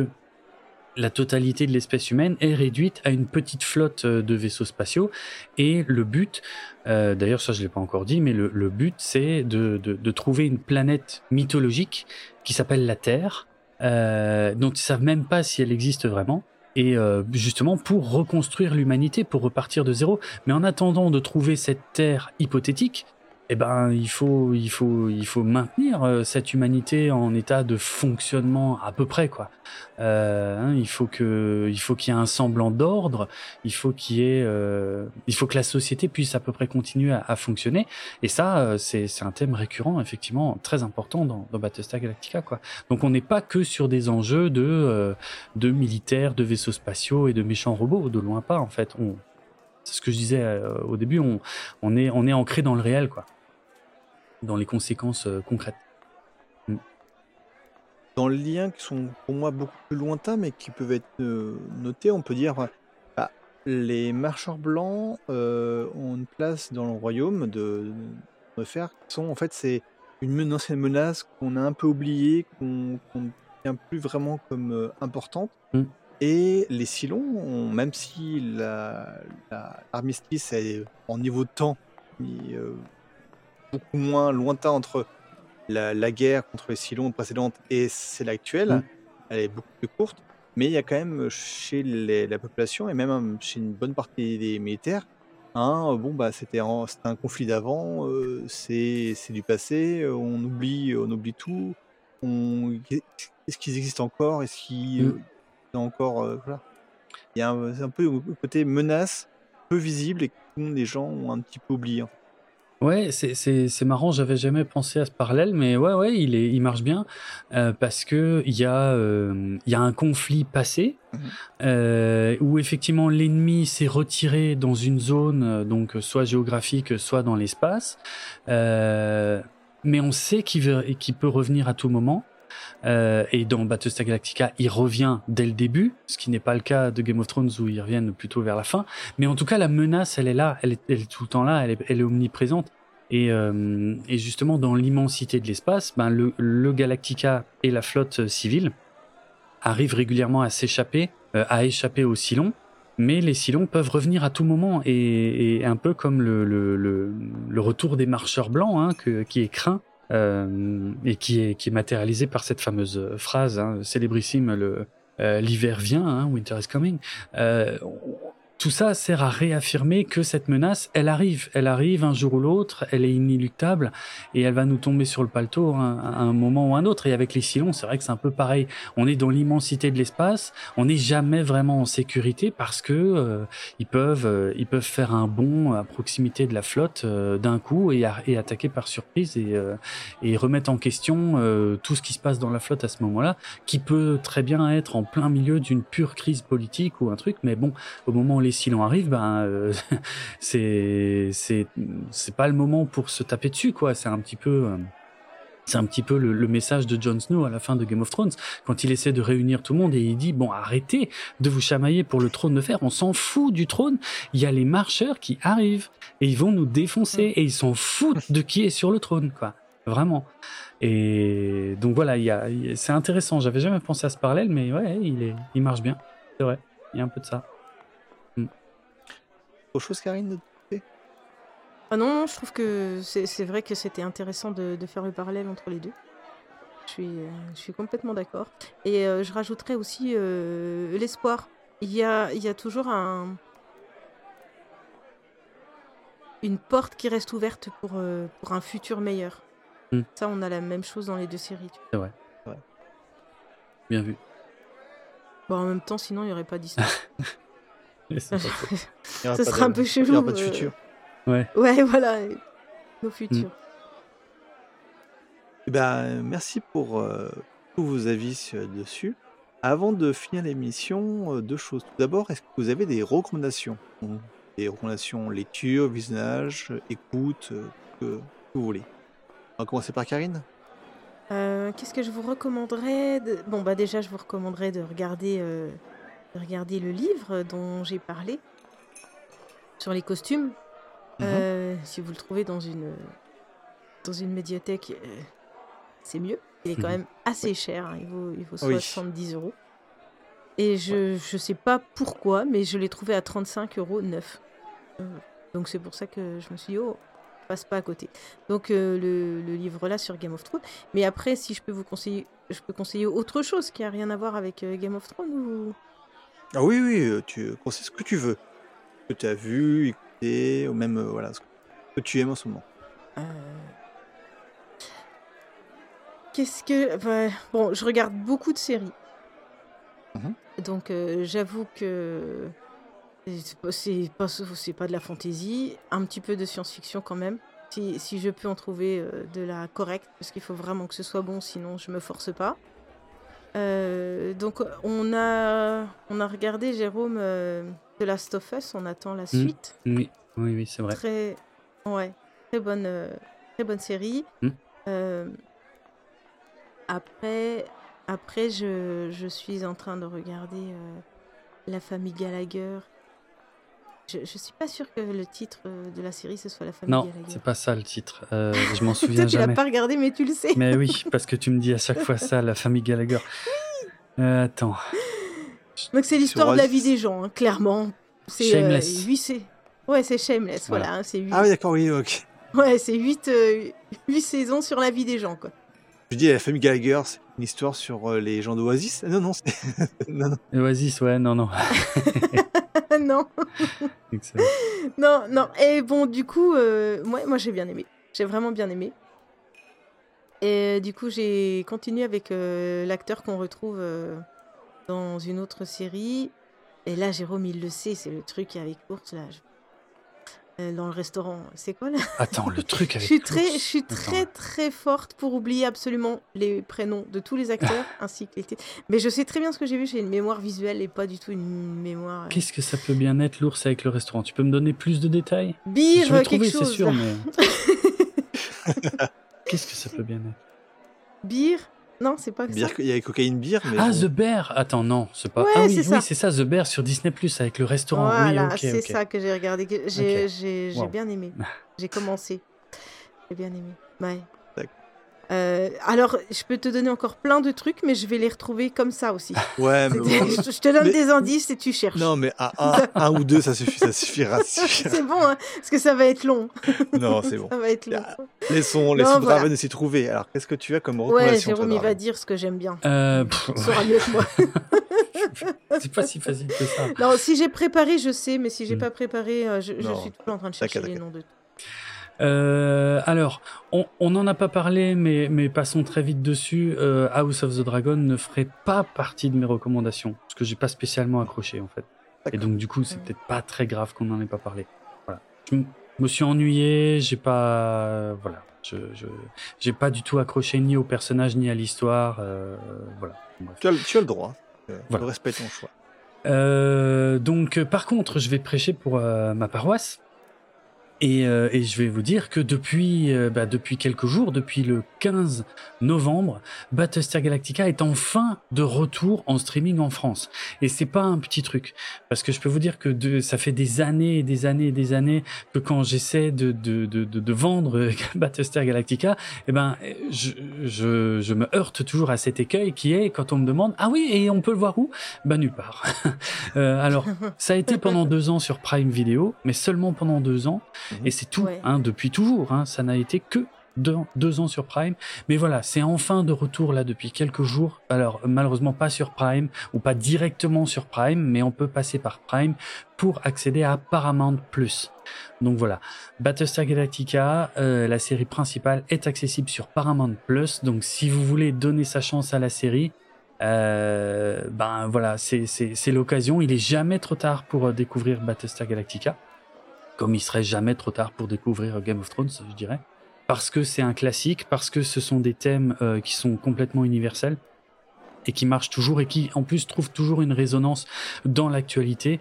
Speaker 2: la totalité de l'espèce humaine est réduite à une petite flotte euh, de vaisseaux spatiaux. Et le but, euh, d'ailleurs ça je l'ai pas encore dit, mais le, but c'est de, de, trouver une planète mythologique qui s'appelle la Terre, euh, dont ils savent même pas si elle existe vraiment. Et justement pour reconstruire l'humanité, pour repartir de zéro. Mais en attendant de trouver cette Terre hypothétique, eh ben, il faut, il faut, il faut maintenir euh, cette humanité en état de fonctionnement à peu près, quoi. Euh, hein, il faut que, il faut qu'il y ait un semblant d'ordre. Il faut qu'il y ait, euh, il faut que la société puisse à peu près continuer à, à fonctionner. Et ça, euh, c'est, c'est un thème récurrent, effectivement, très important dans, dans Battlestar Galactica, quoi. Donc, on n'est pas que sur des enjeux de, euh, de militaires, de vaisseaux spatiaux et de méchants robots, de loin pas, en fait. On, c'est ce que je disais euh, au début. On, on est, on est ancré dans le réel, quoi dans les conséquences euh, concrètes.
Speaker 1: Dans les liens qui sont pour moi beaucoup plus lointains, mais qui peuvent être euh, notés, on peut dire bah, les marcheurs blancs euh, ont une place dans le royaume de, de fer. Qui sont, en fait, c'est une, ancienne menace qu'on a un peu oubliée, qu'on qu'on ne tient plus vraiment comme euh, importante.
Speaker 2: Mm.
Speaker 1: Et les ont- même si la- la- l'armistice est en niveau de temps mais, euh, beaucoup moins lointain entre la, la guerre contre les Cylons précédente et celle actuelle,
Speaker 2: Mm.
Speaker 1: elle est beaucoup plus courte, mais il y a quand même chez les- la population et même euh, chez une bonne partie des militaires, un, euh, bon bah c'était un, un conflit d'avant, euh, c'est du passé, on oublie, on oublie tout, on, est-ce qu'ils existent encore, est-ce qu'ils
Speaker 2: Mm.
Speaker 1: euh, ils ont encore, euh, voilà. Il y a un peu le côté menace, peu visible et que les gens ont un petit peu oublié. en fait.
Speaker 2: Ouais, c'est, c'est, c'est marrant, j'avais jamais pensé à ce parallèle, mais ouais, ouais, il, est, il marche bien euh, parce que il y, a, euh, y a un conflit passé
Speaker 1: Mhm.
Speaker 2: euh, où effectivement l'ennemi s'est retiré dans une zone, euh, donc soit géographique, soit dans l'espace, euh, mais on sait qu'il, veut, qu'il peut revenir à tout moment. Euh, et dans Battlestar Galactica, il revient dès le début, ce qui n'est pas le cas de Game of Thrones où ils reviennent plutôt vers la fin. Mais en tout cas, la menace, elle est là, elle est, tout le temps là, elle est, omniprésente. Et, euh, et justement, dans l'immensité de l'espace, ben, le, Galactica et la flotte civile arrivent régulièrement à s'échapper, euh, à échapper aux Cylons. Mais les Cylons peuvent revenir à tout moment, et, un peu comme le retour des marcheurs blancs, hein, que, qui est craint, euh, et qui est, qui est matérialisé par cette fameuse phrase hein, célébrissime, le euh, l'hiver vient, hein, winter is coming. Euh, tout ça sert à réaffirmer que cette menace, elle arrive, elle arrive un jour ou l'autre, elle est inéluctable et elle va nous tomber sur le paletot à un moment ou un autre. Et avec les Cylons, c'est vrai que c'est un peu pareil. On est dans l'immensité de l'espace, on n'est jamais vraiment en sécurité parce que euh, ils peuvent, euh, ils peuvent faire un bond à proximité de la flotte euh, d'un coup et, a- et attaquer par surprise et, euh, et remettre en question euh, tout ce qui se passe dans la flotte à ce moment-là, qui peut très bien être en plein milieu d'une pure crise politique ou un truc. Mais bon, au moment où les Cylons arrivent, ben euh, c'est c'est c'est pas le moment pour se taper dessus quoi. C'est un petit peu euh, c'est un petit peu le, le message de Jon Snow à la fin de Game of Thrones quand il essaie de réunir tout le monde et il dit bon arrêtez de vous chamailler pour le trône de fer, on s'en fout du trône. Il y a les marcheurs qui arrivent et ils vont nous défoncer et ils s'en foutent de qui est sur le trône quoi. Vraiment. Et donc voilà, il y a- c'est intéressant. J'avais jamais pensé à ce parallèle, mais ouais, il est, il marche bien. C'est vrai. Il y a un peu de ça.
Speaker 1: Autre chose, Karine
Speaker 3: Ah non, non, je trouve que c'est c'est vrai que c'était intéressant de, de faire le parallèle entre les deux. Je suis, euh, je suis complètement d'accord. Et euh, je rajouterais aussi euh, l'espoir. Il y a, il y a toujours un, une porte qui reste ouverte pour, euh, pour un futur meilleur.
Speaker 2: Mm.
Speaker 3: Ça, on a la même chose dans les deux séries. tu vois.
Speaker 2: Bien vu.
Speaker 3: Bon, en même temps, sinon, il n'y aurait pas d'histoire.
Speaker 2: Pas
Speaker 3: sera un peu
Speaker 1: Il n'y
Speaker 3: chelou,
Speaker 1: aura pas de
Speaker 3: euh.
Speaker 1: futur.
Speaker 2: ouais.
Speaker 3: ouais, voilà. Nos futurs.
Speaker 1: Eh ben, merci pour euh, tous vos avis dessus. Avant de finir l'émission, euh, deux choses. Tout d'abord, est-ce que vous avez des recommandations? On des recommandations lecture, visionnage, écoute, euh, que, que vous voulez. On va commencer par Karine
Speaker 3: Euh, Qu'est-ce que je vous recommanderais de... Bon, bah déjà, je vous recommanderais de regarder, euh, de regarder le livre dont j'ai parlé sur les costumes.
Speaker 1: Mhm.
Speaker 3: Euh, si vous le trouvez dans une, dans une médiathèque, euh, c'est mieux. Il est quand
Speaker 2: Mhm.
Speaker 3: même assez cher. hein. Il vaut, il vaut
Speaker 1: Oui.
Speaker 3: 70 euros. Et je ne sais pas pourquoi, mais je l'ai trouvé à 35 euros neuf. Euh, Donc c'est pour ça que je me suis dit, oh, passe pas à côté. Donc euh, le, le livre là sur Game of Thrones. Mais après, si je peux vous conseiller, je peux conseiller autre chose qui a rien à voir avec Game of Thrones ou...
Speaker 1: Ah oui, oui, euh, tu conseilles ce que tu veux. Ce que tu as vu, écouté, ou même euh, voilà, ce que tu aimes en ce moment.
Speaker 3: Euh, Qu'est-ce que... Bon, je regarde beaucoup de séries.
Speaker 1: Mhm.
Speaker 3: Donc euh, j'avoue que c'est pas, c'est pas, c'est pas de la fantaisie, un petit peu de science-fiction quand même. Si, si je peux en trouver de la correcte, parce qu'il faut vraiment que ce soit bon, sinon je me force pas. Euh, donc on a, on a regardé Jérôme euh, de Last of Us, on attend la suite.
Speaker 2: Oui, oui, oui, c'est vrai.
Speaker 3: Très, ouais, très bonne, euh, très bonne série. Euh, après, après je, je suis en train de regarder euh, La famille Gallagher. Je, je suis pas sûre que le titre euh, de la série ce soit La famille
Speaker 2: Non, c'est pas ça le titre. Euh, je m'en
Speaker 3: Toi,
Speaker 2: souviens
Speaker 3: tu l'as
Speaker 2: jamais.
Speaker 3: pas regardé, mais tu le sais.
Speaker 2: Mais oui, parce que tu me dis à chaque fois ça, la famille Gallagher. Euh, attends.
Speaker 3: Donc c'est l'histoire de la vie des gens, hein, clairement. C'est
Speaker 2: Shameless.
Speaker 3: euh, Ouais, c'est Shameless, voilà.
Speaker 2: Voilà.
Speaker 3: hein, c'est huit...
Speaker 1: Ah oui, d'accord, oui, ok.
Speaker 3: Ouais, c'est huit, euh, huit saisons sur la vie des gens, quoi.
Speaker 1: Je dis la famille Gallagher, c'est une histoire sur euh, les gens d'Oasis. Non, non, c'est... non, non.
Speaker 2: Oasis, ouais, non, non.
Speaker 3: non.
Speaker 2: Excellent.
Speaker 3: Non, non. Et bon, du coup, euh, moi, moi j'ai bien aimé. J'ai vraiment bien aimé. Et euh, du coup, j'ai continué avec euh, l'acteur qu'on retrouve euh, dans une autre série. Et là, Jérôme, il le sait, c'est le truc avec l'ours, là. je- dans le restaurant. C'est quoi, là?
Speaker 2: Attends, le truc
Speaker 3: Je
Speaker 2: avec.
Speaker 3: suis très, je suis très, très forte pour oublier absolument les prénoms de tous les acteurs ainsi que les titres. Mais je sais très bien ce que j'ai vu. J'ai une mémoire visuelle et pas du tout une mémoire. euh,
Speaker 2: Qu'est-ce que ça peut bien être l'ours avec le restaurant? Tu peux me donner plus de détails?
Speaker 3: Bire,
Speaker 2: Je vais trouver, c'est sûr, mais. Qu'est-ce que ça peut bien être?
Speaker 3: Beer? Non, c'est pas que
Speaker 1: Bière-
Speaker 3: ça.
Speaker 1: Il y a cocaïne bière, mais.
Speaker 2: Ah,
Speaker 1: bon.
Speaker 2: The Bear Attends, non, c'est pas.
Speaker 3: Ouais,
Speaker 2: ah oui,
Speaker 3: c'est ça.
Speaker 2: oui, c'est ça, The Bear sur Disney Plus avec le restaurant.
Speaker 3: Voilà,
Speaker 2: oui,
Speaker 3: c'est ça que j'ai regardé. que J'ai
Speaker 2: Wow.
Speaker 3: bien aimé. J'ai commencé. J'ai bien aimé. Ouais. Euh, alors, je peux te donner encore plein de trucs, mais je vais les retrouver comme ça aussi.
Speaker 1: Ouais, mais bon.
Speaker 3: je, je te donne
Speaker 1: Mais-
Speaker 3: des indices et tu cherches.
Speaker 1: Non, mais à un, un ou deux, ça suffit, ça suffira.
Speaker 3: c'est bon, hein, parce que ça va être long.
Speaker 1: Non, c'est bon.
Speaker 3: Ça va être long.
Speaker 1: Ah, Laissons, laissons
Speaker 3: voilà.
Speaker 1: Draven s'y trouver. Alors, qu'est-ce que tu as comme
Speaker 3: Ouais,
Speaker 1: recommandation
Speaker 3: Jérôme,
Speaker 1: toi,
Speaker 3: il va dire ce que j'aime bien.
Speaker 2: Euh,
Speaker 3: saura mieux que moi.
Speaker 2: c'est pas si facile que ça.
Speaker 3: non, si j'ai préparé, je sais, mais si j'ai
Speaker 2: Hmm.
Speaker 3: pas préparé, euh, je, je
Speaker 1: Non.
Speaker 3: suis toujours en train de chercher les noms de tout.
Speaker 2: Euh, alors, on n'en a pas parlé, mais, mais passons très vite dessus. Euh, House of the Dragon ne ferait pas partie de mes recommandations, parce que j'ai pas spécialement accroché en fait. Et donc du coup, c'est peut-être pas très grave qu'on n'en ait pas parlé. Voilà. Je me suis ennuyé, j'ai pas, voilà, je, je- j'ai pas du tout accroché ni au personnage ni à l'histoire. euh, voilà.
Speaker 1: Tu as, le- tu as le droit. Euh,
Speaker 2: Voilà.
Speaker 1: Je respecte ton choix.
Speaker 2: Euh, donc, par contre, je vais prêcher pour euh, ma paroisse. Et, euh, et je vais vous dire que depuis, euh, bah, depuis quelques jours, depuis le 15 novembre, Battlestar Galactica est enfin de retour en streaming en France. Et c'est pas un petit truc, parce que je peux vous dire que de, ça fait des années et des années et des années que quand j'essaie de, de, de, vendre Battlestar Galactica, eh ben, je, je, je me heurte toujours à cet écueil qui est quand on me demande ah oui et on peut le voir où? Ben nulle part. Euh, alors ça a été pendant deux ans sur Prime Video, mais seulement pendant deux ans.
Speaker 1: Mhm.
Speaker 2: Et c'est tout,
Speaker 3: Ouais.
Speaker 2: hein, depuis toujours. Hein, ça n'a été que deux, deux ans sur Prime. Mais voilà, c'est enfin de retour là depuis quelques jours. Alors malheureusement pas sur Prime ou pas directement sur Prime, mais on peut passer par Prime pour accéder à Paramount Plus. Donc voilà, Battlestar Galactica, euh, la série principale, est accessible sur Paramount Plus. Donc si vous voulez donner sa chance à la série, euh, ben voilà, c'est l'occasion. Il est jamais trop tard pour euh, découvrir Battlestar Galactica, comme il serait jamais trop tard pour découvrir Game of Thrones, je dirais, parce que c'est un classique, parce que ce sont des thèmes euh, qui sont complètement universels et qui marchent toujours et qui en plus trouvent toujours une résonance dans l'actualité,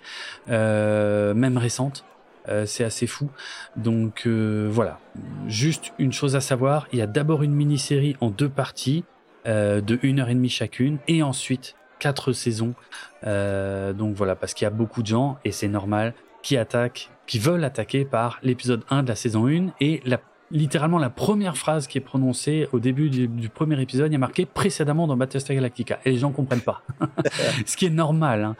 Speaker 2: euh, même récente. Euh, c'est assez fou. Donc voilà, juste une chose à savoir, il y a d'abord une mini-série en deux parties de une heure et demie chacune, et ensuite quatre saisons. Donc voilà, parce qu'il y a beaucoup de gens, et c'est normal, qui attaquent, qui veulent attaquer par l'épisode 1 de la saison 1, et la littéralement la première phrase qui est prononcée au début du, premier épisode, il y a marqué précédemment dans Battlestar Galactica. Et les gens comprennent pas. ce qui est normal, hein.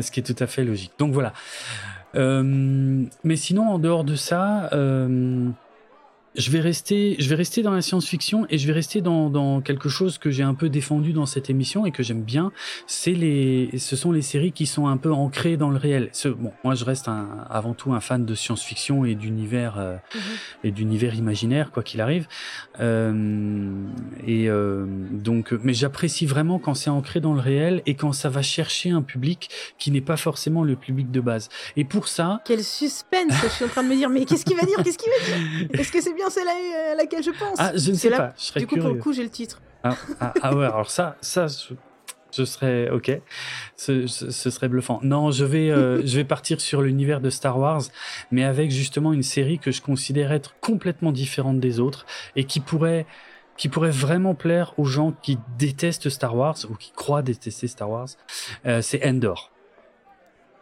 Speaker 2: ce qui est tout à fait logique. Donc voilà. Euh, mais sinon, en dehors de ça, euh, je vais rester, je vais rester dans la science-fiction et je vais rester dans, dans quelque chose que j'ai un peu défendu dans cette émission et que j'aime bien. C'est les, ce sont les séries qui sont un peu ancrées dans le réel. Ce, bon, moi, je reste un, avant tout un fan de science-fiction et d'univers euh,
Speaker 3: Mhm.
Speaker 2: et d'univers imaginaire, quoi qu'il arrive. Euh, et euh, donc, mais j'apprécie vraiment quand c'est ancré dans le réel et quand ça va chercher un public qui n'est pas forcément le public de base. Et pour ça,
Speaker 3: Quel suspense Je suis en train de me dire, mais qu'est-ce qu'il va dire Qu'est-ce qu'il va dire? Est-ce que c'est bien celle à, laquelle je pense
Speaker 2: ah, je ne sais
Speaker 3: là-
Speaker 2: pas. Je serais
Speaker 3: Du coup,
Speaker 2: curieux.
Speaker 3: pour le coup, j'ai le titre.
Speaker 2: Ah, ah, ah ouais, alors ça, ça, je, je serais ok. Ce, ce, ce serait bluffant. Non, je vais, euh, je vais partir sur l'univers de Star Wars, mais avec justement une série que je considère être complètement différente des autres et qui pourrait, qui pourrait vraiment plaire aux gens qui détestent Star Wars ou qui croient détester Star Wars. Euh, c'est Endor.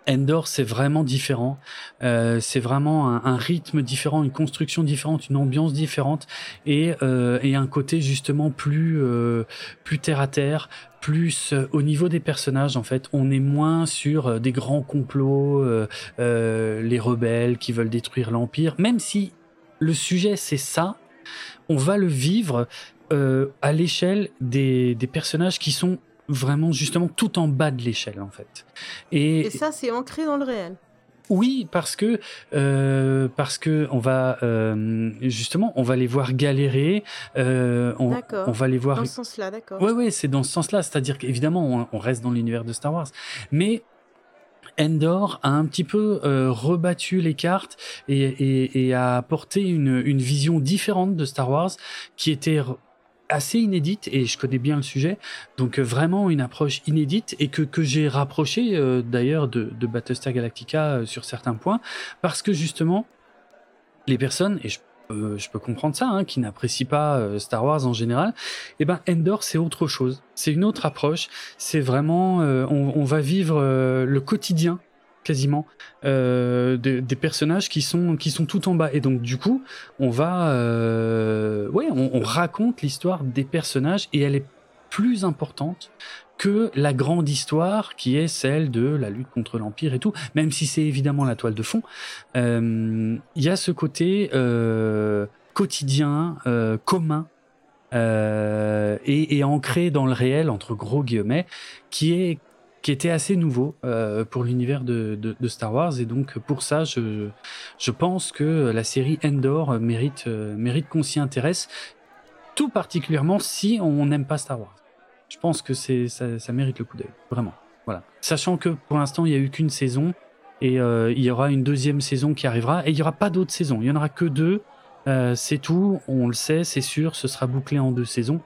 Speaker 2: Endor, c'est vraiment différent. Euh, c'est vraiment un, rythme différent, une construction différente, une ambiance différente et, euh, et un côté justement plus euh, plus terre à terre, plus euh, au niveau des personnages en fait, on est moins sur euh, des grands complots, euh, euh, les rebelles qui veulent détruire l'empire, même si le sujet c'est ça, on va le vivre à l'échelle des, des personnages qui sont vraiment justement tout en bas de l'échelle en fait. Et,
Speaker 3: Et ça, c'est ancré dans le réel.
Speaker 2: oui, parce que euh, parce que on va euh, justement on va les voir galérer, euh, on,
Speaker 3: D'accord.
Speaker 2: on va les voir
Speaker 3: Dans ce sens-là, d'accord.
Speaker 2: Ouais, ouais, c'est dans ce sens-là. C'est-à-dire qu'évidemment, on, on reste dans l'univers de Star Wars. Mais Endor a un petit peu euh, rebattu les cartes et, et, et a apporté une, une vision différente de Star Wars qui était assez inédite et je connais bien le sujet. Donc euh, vraiment une approche inédite et que, que j'ai rapproché euh, d'ailleurs de, de Battlestar Galactica euh, sur certains points. Parce que justement les personnes et je je peux comprendre ça hein, qui n'apprécient pas Star Wars en général eh ben Endor c'est autre chose. C'est une autre approche. C'est vraiment on, on va vivre le quotidien quasiment euh, de- des personnages qui sont qui sont tout en bas. Et donc du coup on va euh, ouais on, on raconte l'histoire des personnages et elle est plus importante que la grande histoire qui est celle de la lutte contre l'empire et tout. Même si c'est évidemment la toile de fond euh, il y a ce côté quotidien commun et, et ancré dans le réel entre gros guillemets qui est qui était assez nouveau euh, pour l'univers de, Star Wars et donc pour ça je, pense que la série Endor mérite, euh, mérite qu'on s'y intéresse tout particulièrement si on n'aime pas Star Wars. Je pense que ça, mérite le coup d'œil, vraiment. Voilà. Sachant que pour l'instant il n'y a eu qu'une saison et euh, il y aura une deuxième saison qui arrivera et il n'y aura pas d'autres saisons, il y en aura que deux, c'est tout, on le sait, c'est sûr, ce sera bouclé en deux saisons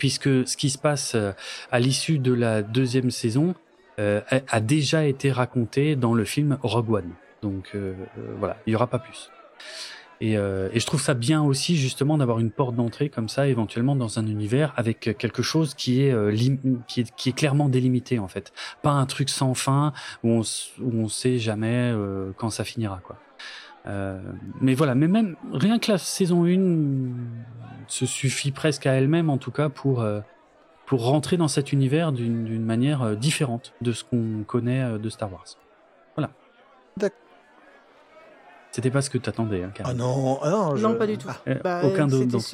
Speaker 2: puisque ce qui se passe euh, à l'issue de la deuxième saison euh, a- déjà été raconté dans le film Rogue One. Donc euh, euh, voilà, il y aura pas plus. Et, euh, et je trouve ça bien aussi justement d'avoir une porte d'entrée comme ça, éventuellement dans un univers avec quelque chose qui est, euh, qui est qui est clairement délimité en fait, pas un truc sans fin où on où on sait jamais euh, quand ça finira quoi. Euh, mais voilà, mais même rien que la saison 1 se suffit presque à elle-même en tout cas pour euh, pour rentrer dans cet univers d'une manière euh, différente de ce qu'on connaît euh, de Star Wars. Voilà.
Speaker 1: D'accord.
Speaker 2: C'était pas ce que t'attendais, hein,
Speaker 1: Ah non, ah non, je-
Speaker 3: Non, pas du tout.
Speaker 1: Ah,
Speaker 2: Euh,
Speaker 3: Bah,
Speaker 2: aucun d'autre d'entre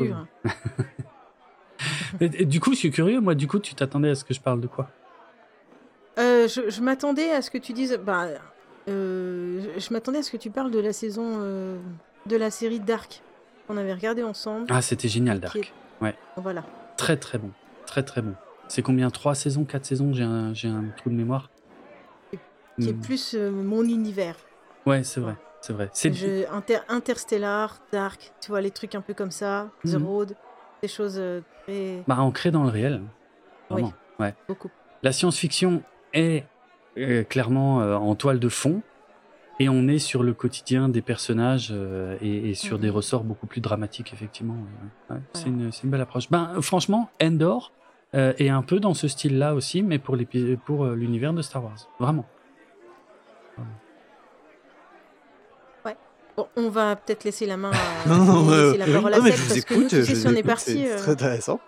Speaker 2: du coup, je suis curieux. Moi, du coup, tu t'attendais à ce que je parle de quoi?
Speaker 3: Euh, je je m'attendais à ce que tu dises. Bah, je je m'attendais à ce que tu parles de la saison euh, de la série Dark qu'on avait regardé ensemble.
Speaker 2: Ah, c'était génial, Dark.
Speaker 3: est- Voilà.
Speaker 2: Très, très bon. Très, très bon. C'est combien? Trois saisons Quatre saisons? J'ai un, un trou de mémoire.
Speaker 3: Qui est
Speaker 2: Hmm.
Speaker 3: plus euh, mon univers.
Speaker 2: Ouais, c'est vrai. C'est vrai. C'est
Speaker 3: Je- Inter- Interstellar, Dark, tu vois, les trucs un peu comme ça, The
Speaker 2: Mhm.
Speaker 3: Road, des choses euh, très.
Speaker 2: bah, ancré dans le réel. Vraiment.
Speaker 3: Oui. Beaucoup.
Speaker 2: La science-fiction est euh, clairement euh, en toile de fond, et on est sur le quotidien des personnages euh, et, et sur des
Speaker 3: Mhm.
Speaker 2: ressorts beaucoup plus dramatiques, effectivement. Ouais, ouais, c'est une, c'est une belle approche. Ben, franchement, Endor euh, est un peu dans ce style-là aussi, mais pour euh, l'univers de Star Wars. Vraiment.
Speaker 3: Bon, on va peut-être laisser la main à,
Speaker 1: Non, non,
Speaker 3: laisser
Speaker 1: euh,
Speaker 3: la parole à
Speaker 1: Non, mais je vous
Speaker 3: parce que
Speaker 1: écoute,
Speaker 3: nous, tu sais,
Speaker 1: je
Speaker 3: si
Speaker 1: vous
Speaker 3: on est parti...
Speaker 1: c'est
Speaker 3: euh,
Speaker 1: très intéressant.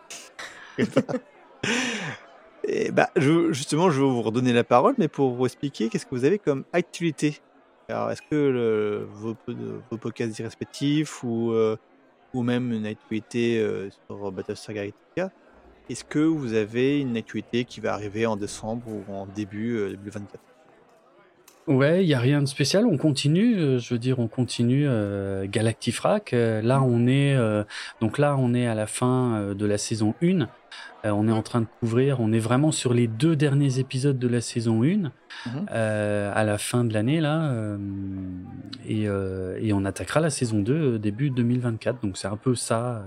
Speaker 1: Et bah, justement, je vais vous redonner la parole, mais pour vous expliquer, qu'est-ce que vous avez comme activité Alors, est-ce que vos, podcasts respectifs ou, euh, ou même une activité euh, sur Battlestar Galactica, est-ce que vous avez une activité qui va arriver en décembre ou en début euh, 2024
Speaker 2: Ouais, il y a rien de spécial. On continue. euh, je veux dire, on continue euh, Galactifrac. Euh, là, on est euh, donc là, on est à la fin de la saison 1. Euh, on est en train de couvrir. On est vraiment sur les deux derniers épisodes de la saison 1
Speaker 1: Mhm.
Speaker 2: euh, à la fin de l'année là, et, et on attaquera la saison 2 euh, début 2024. Donc c'est un peu ça.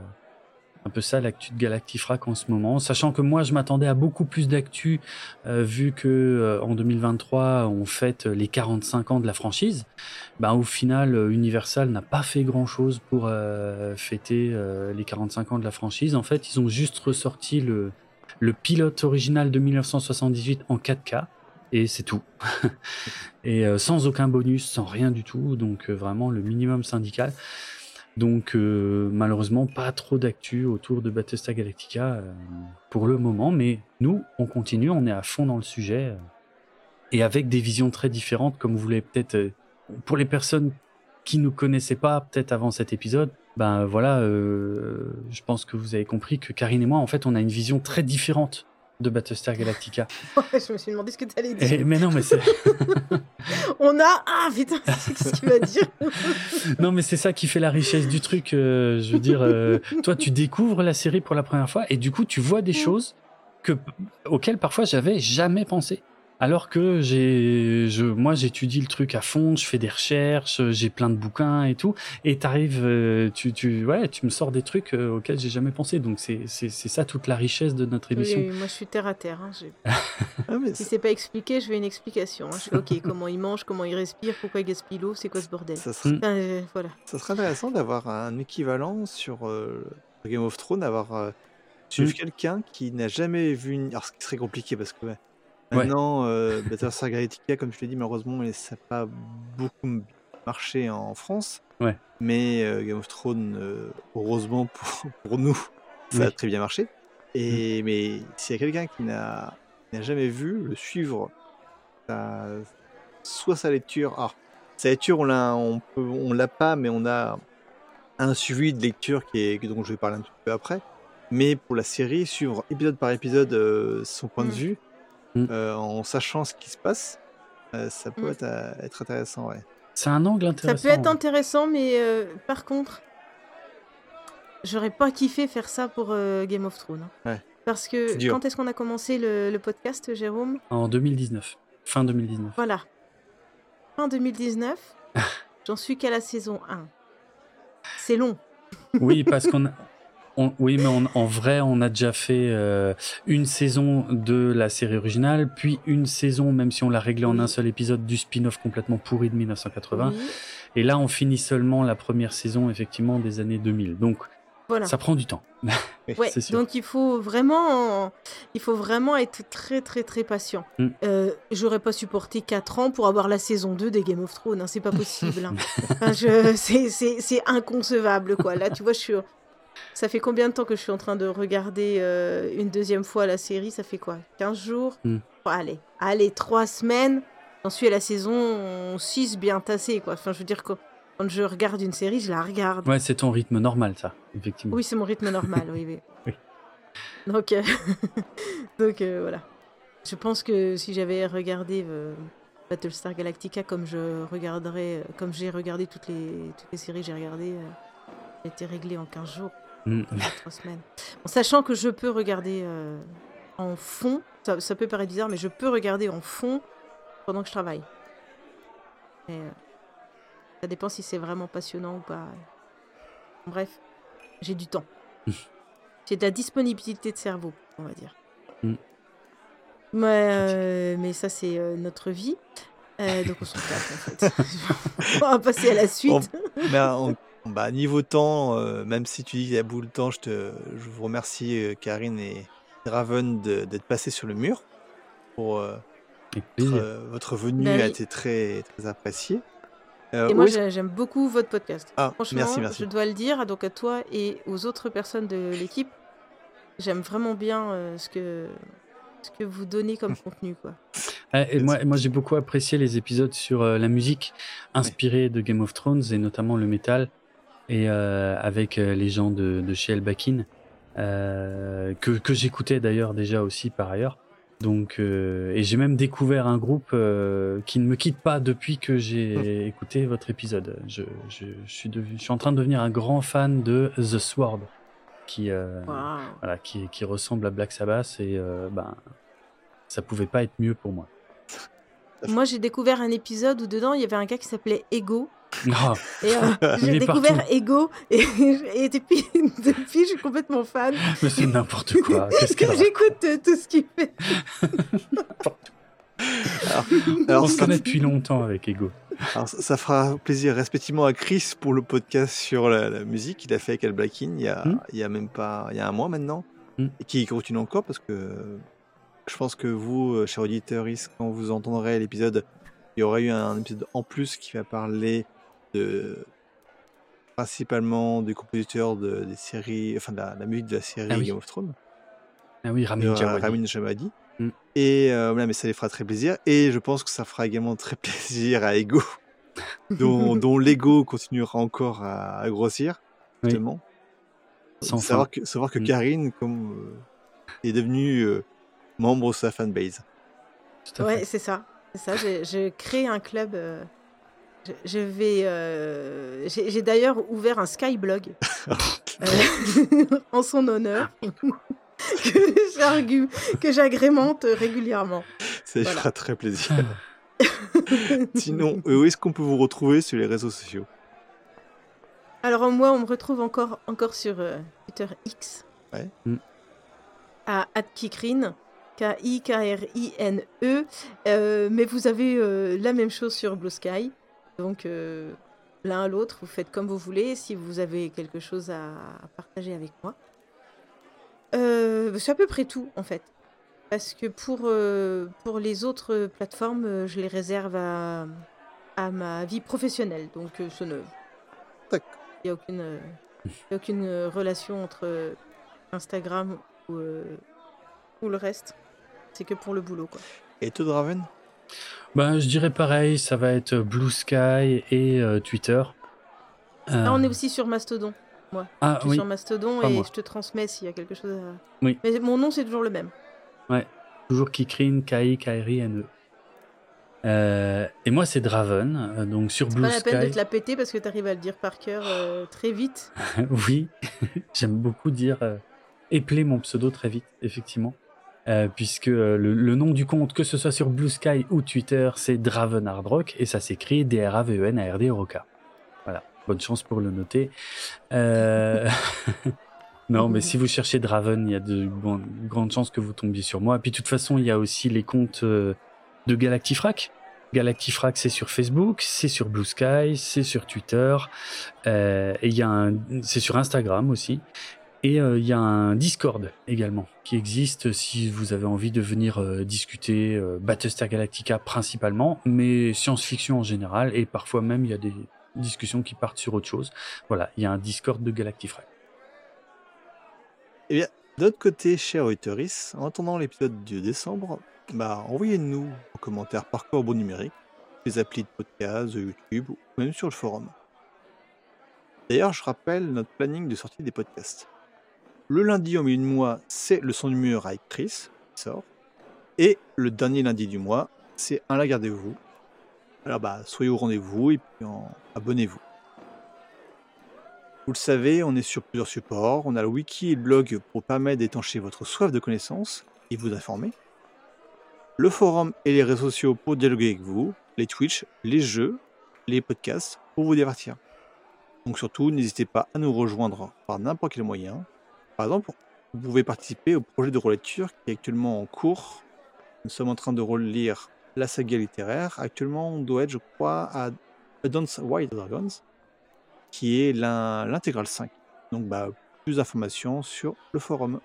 Speaker 2: Un peu ça l'actu de Galactifrac en ce moment, sachant que moi je m'attendais à beaucoup plus d'actu euh, vu que euh, en 2023 on fête les 45 ans de la franchise. Ben, au final, euh, Universal n'a pas fait grand chose pour euh, fêter euh, les 45 ans de la franchise. En fait, ils ont juste ressorti le, le pilote original de 1978 en 4K et c'est tout. et euh, sans aucun bonus, sans rien du tout. Donc vraiment le minimum syndical. Donc euh, malheureusement pas trop d'actu autour de Battlestar Galactica euh, pour le moment, mais nous on continue, on est à fond dans le sujet euh, et avec des visions très différentes, comme vous l'avez peut-être euh, pour les personnes qui nous connaissaient pas peut-être avant cet épisode. Ben voilà, je pense que vous avez compris que Karine et moi en fait on a une vision très différente de Battlestar Galactica.
Speaker 3: je me suis demandé ce que tu allais dire.
Speaker 2: Et- mais non mais c'est
Speaker 3: On a... Ah, putain, c'est ce qu'il va dire.
Speaker 2: Non, mais c'est ça qui fait la richesse du truc. euh, je veux dire, euh, toi, tu découvres la série pour la première fois et du coup, tu vois des choses que, auxquelles parfois j'avais jamais pensé. Alors que j'ai, je, moi, j'étudie le truc à fond, je fais des recherches, j'ai plein de bouquins et tout, et t'arrives, euh, tu, tu, ouais, tu me sors des trucs euh, auxquels j'ai jamais pensé. Donc c'est, c'est, c'est ça toute la richesse de notre émission.
Speaker 3: oui, moi, je suis terre à terre. hein, j'ai-
Speaker 1: Ah, mais
Speaker 3: Si c'est pas expliqué, je veux une explication. hein. Je ok, comment il mange, comment il respire, pourquoi il gaspille l'eau, c'est quoi ce bordel
Speaker 1: ça serait.
Speaker 3: Enfin, euh, Voilà.
Speaker 1: ça serait intéressant d'avoir un équivalent sur euh, Game of Thrones, d'avoir euh,
Speaker 2: Mm.
Speaker 1: quelqu'un qui n'a jamais vu une. Alors, ce qui serait compliqué parce que ouais,
Speaker 2: Ouais.
Speaker 1: maintenant, euh, Battlestar Galactica, comme je l'ai dit, malheureusement, et ça n'a pas beaucoup marché en France.
Speaker 2: Ouais.
Speaker 1: Mais euh, Game of Thrones, euh, heureusement pour, pour nous, ça a très bien marché. Et mais s'il y a quelqu'un qui n'a jamais vu, le suivre, ça- soit sa lecture. Alors, sa lecture, on l'a, on peut, on l'a pas, mais on a un suivi de lecture qui est, dont je vais parler un petit peu après. Mais pour la série, suivre épisode par épisode euh, son point de
Speaker 3: Mm.
Speaker 1: vue,
Speaker 2: Mm.
Speaker 1: euh, en sachant ce qui se passe, euh, ça peut
Speaker 3: Mm.
Speaker 1: être, euh, être intéressant. Ouais.
Speaker 2: C'est un angle
Speaker 3: Ça
Speaker 2: intéressant.
Speaker 3: peut être
Speaker 2: ouais.
Speaker 3: intéressant, mais euh, par contre, j'aurais pas kiffé faire ça pour euh, Game of Thrones. hein.
Speaker 1: Ouais.
Speaker 3: Parce que quand est-ce qu'on a commencé le, le podcast, Jérôme?
Speaker 2: En 2019, fin 2019.
Speaker 3: Voilà. Fin 2019, j'en suis qu'à la saison 1. C'est long.
Speaker 2: Oui, parce qu'on a- on- oui, mais on- en vrai, on a déjà fait euh, une saison de la série originale, puis une saison, même si on l'a réglé en
Speaker 3: Oui.
Speaker 2: un seul épisode, du spin-off complètement pourri de 1980.
Speaker 3: Oui,
Speaker 2: Et là, on finit seulement la première saison, effectivement, des années 2000. Donc,
Speaker 3: voilà.
Speaker 2: ça prend du temps.
Speaker 3: Ouais,
Speaker 2: c'est sûr.
Speaker 3: donc il faut vraiment, il faut vraiment être très très très patient.
Speaker 2: Mm.
Speaker 3: Euh, J'aurais pas supporté 4 ans pour avoir la saison 2 des Game of Thrones, hein, c'est pas possible. hein. Enfin, je- c'est- c'est c'est inconcevable quoi. Là, tu vois, je suis, ça fait combien de temps que je suis en train de regarder euh, une deuxième fois la série? Ça fait quoi? 15 jours?
Speaker 2: Mm.
Speaker 3: Bon, Allez, allez, 3 semaines? J'en suis à la saison 6 bien tassée quoi. Enfin, je veux dire que quand je regarde une série, je la regarde.
Speaker 2: Ouais, c'est ton rythme normal, ça, effectivement.
Speaker 3: Oui, c'est mon rythme normal, oui, oui.
Speaker 2: Oui.
Speaker 3: Donc, euh, donc euh, voilà. Je pense que si j'avais regardé Battlestar Galactica comme je regarderais, comme j'ai regardé toutes les, toutes les séries que j'ai regardées, réglé en 15 jours,
Speaker 2: Mm.
Speaker 3: en 3 semaines. En sachant que je peux regarder euh, en fond, ça, ça peut paraître bizarre, mais je peux regarder en fond pendant que je travaille. Mais, euh, ça dépend si c'est vraiment passionnant ou pas. Bref, j'ai du temps. j'ai de la disponibilité de cerveau, on va dire.
Speaker 2: Mm.
Speaker 3: Mais, euh, mais ça, c'est euh, notre vie. Euh, donc on s'en tape en fait. on va passer à la suite.
Speaker 1: Mais on- bah, niveau temps, euh, même si tu dis qu'il y a beaucoup de temps, je, te, je vous remercie, euh, Karine et Raven, de- d'être passés sur le mur. Pour, euh,
Speaker 2: Avec plaisir.
Speaker 1: euh, votre venue
Speaker 3: Bah
Speaker 1: a
Speaker 3: oui.
Speaker 1: été très, très appréciée. Euh,
Speaker 3: Et
Speaker 1: où
Speaker 3: moi
Speaker 1: est-ce-
Speaker 3: j'ai- j'aime beaucoup votre podcast.
Speaker 1: Ah,
Speaker 3: Franchement,
Speaker 1: merci, merci.
Speaker 3: je dois le dire, donc à toi et aux autres personnes de l'équipe, j'aime vraiment bien euh, ce, que, ce que vous donnez comme contenu. Quoi.
Speaker 2: Ah, et moi, moi j'ai beaucoup apprécié les épisodes sur euh, la musique inspirée de Game of Thrones et notamment le métal et euh, avec euh, les gens de, de chez Elbakin euh, que, que j'écoutais d'ailleurs déjà aussi par ailleurs. Donc euh, et j'ai même découvert un groupe euh, qui ne me quitte pas depuis que j'ai écouté votre épisode. Je, je, je suis devenu, je suis en train de devenir un grand fan de The Sword qui euh, voilà qui, qui ressemble à Black Sabbath et euh, ben ça pouvait pas être mieux pour moi.
Speaker 3: Moi j'ai découvert un épisode où dedans il y avait un gars qui s'appelait Ego.
Speaker 2: Ah,
Speaker 3: Et euh, j'ai découvert
Speaker 2: partout.
Speaker 3: Ego et, et depuis, depuis je suis complètement fan.
Speaker 2: mais c'est n'importe quoi. Qu'est-ce
Speaker 3: J'écoute euh, tout ce qu'il fait.
Speaker 1: Alors,
Speaker 2: On se
Speaker 1: ça,
Speaker 2: connaît depuis longtemps avec Ego.
Speaker 1: alors, ça- ça fera plaisir respectivement à Chris pour le podcast sur la, la musique qu'il a fait avec Al Blackin il y a,
Speaker 2: Hmm.
Speaker 1: il y a même pas il y a un mois maintenant
Speaker 2: Hmm.
Speaker 1: et qui continue encore parce que je pense que vous, euh, chers auditeurs, quand vous entendrez l'épisode, il y aura eu un épisode en plus qui va parler de principalement du compositeur de, des séries, enfin de la, la musique de la série
Speaker 2: Ah oui.
Speaker 1: Game of Thrones,
Speaker 2: Ah oui, Ramin Djawadi.
Speaker 1: Ramin Djawadi.
Speaker 2: Hmm.
Speaker 1: Et euh, voilà, mais ça les fera très plaisir. Et je pense que ça fera également très plaisir à Ego, dont, dont l'ego continuera encore à, à grossir,
Speaker 2: Oui.
Speaker 1: justement.
Speaker 2: Sans
Speaker 1: savoir,
Speaker 2: fin.
Speaker 1: que, savoir que
Speaker 2: Hmm.
Speaker 1: Karine comme, euh, est devenue euh, membre de sa fanbase.
Speaker 3: Ouais, c'est ça. C'est ça. Je, je crée un club. Je, je vais. euh, J'ai j'ai d'ailleurs ouvert un Skyblog euh, en son honneur que j'argu- que j'agrémente régulièrement.
Speaker 1: Ça lui
Speaker 3: Voilà.
Speaker 1: fera très plaisir. Sinon, euh, où est-ce qu'on peut vous retrouver sur les réseaux sociaux?
Speaker 3: Alors moi, on me retrouve encore, encore sur euh, Twitter X.
Speaker 1: Ouais.
Speaker 2: Mm.
Speaker 3: À @kikrine, K-I-K-R-I-N-E. Euh, mais vous avez euh, la même chose sur Blue Sky. Donc euh, l'un à l'autre, vous faites comme vous voulez. Si vous avez quelque chose à, à partager avec moi. Euh, c'est à peu près tout en fait. Parce que pour, euh, pour les autres plateformes, je les réserve à, à ma vie professionnelle. Donc ce ne, il n'y a aucune, il y a aucune relation entre Instagram ou, ou le reste. C'est que pour le boulot, quoi.
Speaker 1: Et toi, Draven?
Speaker 2: Ben, je dirais pareil, ça va être Blue Sky et euh, Twitter. Euh,
Speaker 3: Là, on est aussi sur Mastodon.
Speaker 2: Ah
Speaker 3: Je suis
Speaker 2: oui,
Speaker 3: sur Mastodon
Speaker 2: pas
Speaker 3: et
Speaker 2: moi.
Speaker 3: je te transmets s'il y a quelque chose à...
Speaker 2: Oui.
Speaker 3: Mais mon nom, c'est toujours le même.
Speaker 2: toujours Kikrine, K-I-K-R-I-N-E. Euh, et moi, c'est Draven, euh, donc sur Blue
Speaker 3: Pas la peine de
Speaker 2: Sky.
Speaker 3: te la péter parce que tu arrives à le dire par cœur euh, très vite.
Speaker 2: oui, j'aime beaucoup dire euh, épeler mon pseudo très vite, effectivement. Euh, puisque euh, le, le nom du compte, que ce soit sur Blue Sky ou Twitter, c'est Draven Hard Rock et ça s'écrit D-R-A-V-E-N-A-R-D R-O-K. Voilà, bonne chance pour le noter. Euh, non, mais si vous cherchez Draven, il y a de grandes chances que vous tombiez sur moi. Puis de toute façon, il y a aussi les comptes euh, de Galactifrac. Galactifrac, c'est sur Facebook, c'est sur Blue Sky, c'est sur Twitter, euh, et il y a c'est sur Instagram aussi. Et euh, il y a un Discord également qui existe si vous avez envie de venir euh, discuter euh, Battlestar Galactica principalement, mais science-fiction en général, et parfois même il y a des discussions qui partent sur autre chose. Voilà, il y a un Discord de Galactifrac.
Speaker 1: D'autre côté, chers auditeurs, en attendant l'épisode de décembre, bah, envoyez-nous en commentaire par corbeau numérique, les applis de podcast, YouTube ou même sur le forum. D'ailleurs, je rappelle notre planning de sortie des podcasts. Le lundi au milieu de mois, c'est le son d'humeur avec Chris qui sort. Et le dernier lundi du mois, c'est un la gardez-vous. Alors bah, soyez au rendez-vous et puis abonnez-vous. Vous le savez, on est sur plusieurs supports. On a le wiki et le blog pour permettre d'étancher votre soif de connaissances et vous informer. Le forum et les réseaux sociaux pour dialoguer avec vous. Les Twitch, les jeux, les podcasts pour vous divertir. Donc surtout, n'hésitez pas à nous rejoindre par n'importe quel moyen. Par exemple, vous pouvez participer au projet de relecture qui est actuellement en cours. Nous sommes en train de relire la saga littéraire. Actuellement, on doit être, je crois, à Dance White Dragons, qui est l'in- l'intégrale 5. Donc, bah, plus d'informations sur le forum.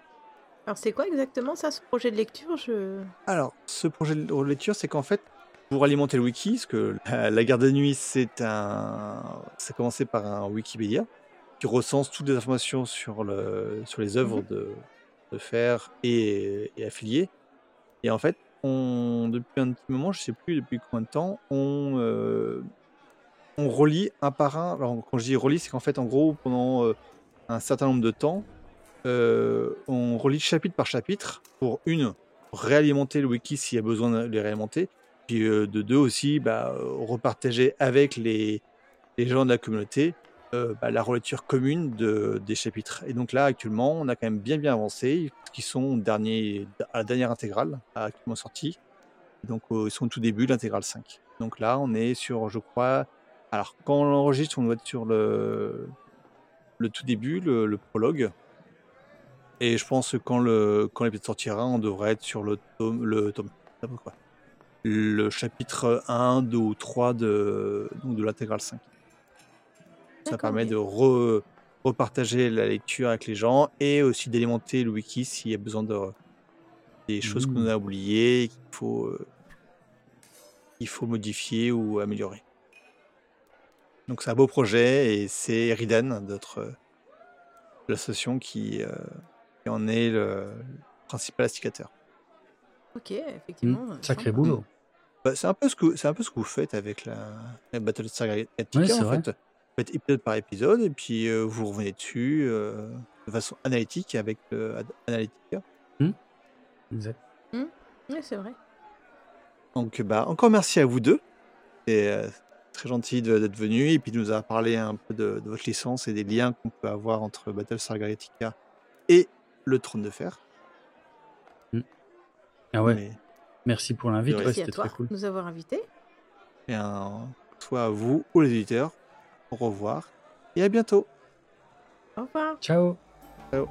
Speaker 3: Alors, c'est quoi exactement ça, ce projet de lecture? Je...
Speaker 1: Alors, ce projet de lecture, c'est qu'en fait, pour alimenter le wiki, parce que la, la garde de nuit, c'est un. Ça a commencé par un Wikipédia qui recense toutes les informations sur, le, sur les œuvres de, de fer et, et affiliés. Et en fait, on, depuis un petit moment, je sais plus depuis combien de temps, on, euh, on relie un par un. Alors, quand je dis relie, c'est qu'en fait, en gros, pendant euh, un certain nombre de temps, euh, on relie chapitre par chapitre pour une réalimenter le wiki s'il y a besoin de les réalimenter. Puis euh, de deux aussi, bah, repartager avec les, les gens de la communauté euh, bah, la relecture commune de, des chapitres. Et donc là, actuellement, on a quand même bien bien avancé, qui sont dernier, à la dernière intégrale, actuellement sortie. Donc euh, ils sont au tout début de l'intégrale 5. Donc là, on est sur, je crois, alors quand on l'enregistre, on doit être sur le, le tout début, le, prologue. Et je pense que quand le quand l'épisode sortira, on devrait être sur le tome, le. Le chapitre 1, 2 ou 3 de, de l'intégrale 5. Ça permet de re- repartager la lecture avec les gens et aussi d'alimenter le wiki s'il y a besoin de des choses
Speaker 2: Mmh.
Speaker 1: qu'on a oubliées et qu'il faut, euh, qu'il faut modifier ou améliorer. Donc c'est un beau projet et c'est Ridan, notre euh, l'association qui, euh, qui en est le principal instigateur.
Speaker 3: Ok, effectivement.
Speaker 2: Mm,
Speaker 3: euh,
Speaker 2: Sacré boulot.
Speaker 1: Bah, c'est un peu ce que c'est un peu ce que vous faites avec la, la Battlestar Galactica
Speaker 2: Ouais, c'est
Speaker 1: en
Speaker 2: vrai.
Speaker 1: fait. Faites épisode par épisode et puis euh, vous revenez dessus euh, de façon analytique avec le Ad- Analytica.
Speaker 2: Exact.
Speaker 3: Ouais, c'est vrai.
Speaker 1: Donc bah encore merci à vous deux. C'est euh, très gentil de- d'être venu et puis de nous avoir parlé un peu de, de votre licence et des liens qu'on peut avoir entre Battlestar Galactica et le Trône de Fer.
Speaker 2: Ah ouais,
Speaker 1: Mais,
Speaker 2: merci pour l'invite,
Speaker 1: Ouais,
Speaker 2: ouais,
Speaker 3: Merci à
Speaker 2: c'était
Speaker 3: toi
Speaker 2: très cool.
Speaker 3: de nous avoir invités.
Speaker 1: et un- soit à vous ou les éditeurs. Au revoir et à bientôt.
Speaker 3: Au revoir.
Speaker 2: Ciao
Speaker 1: Ciao.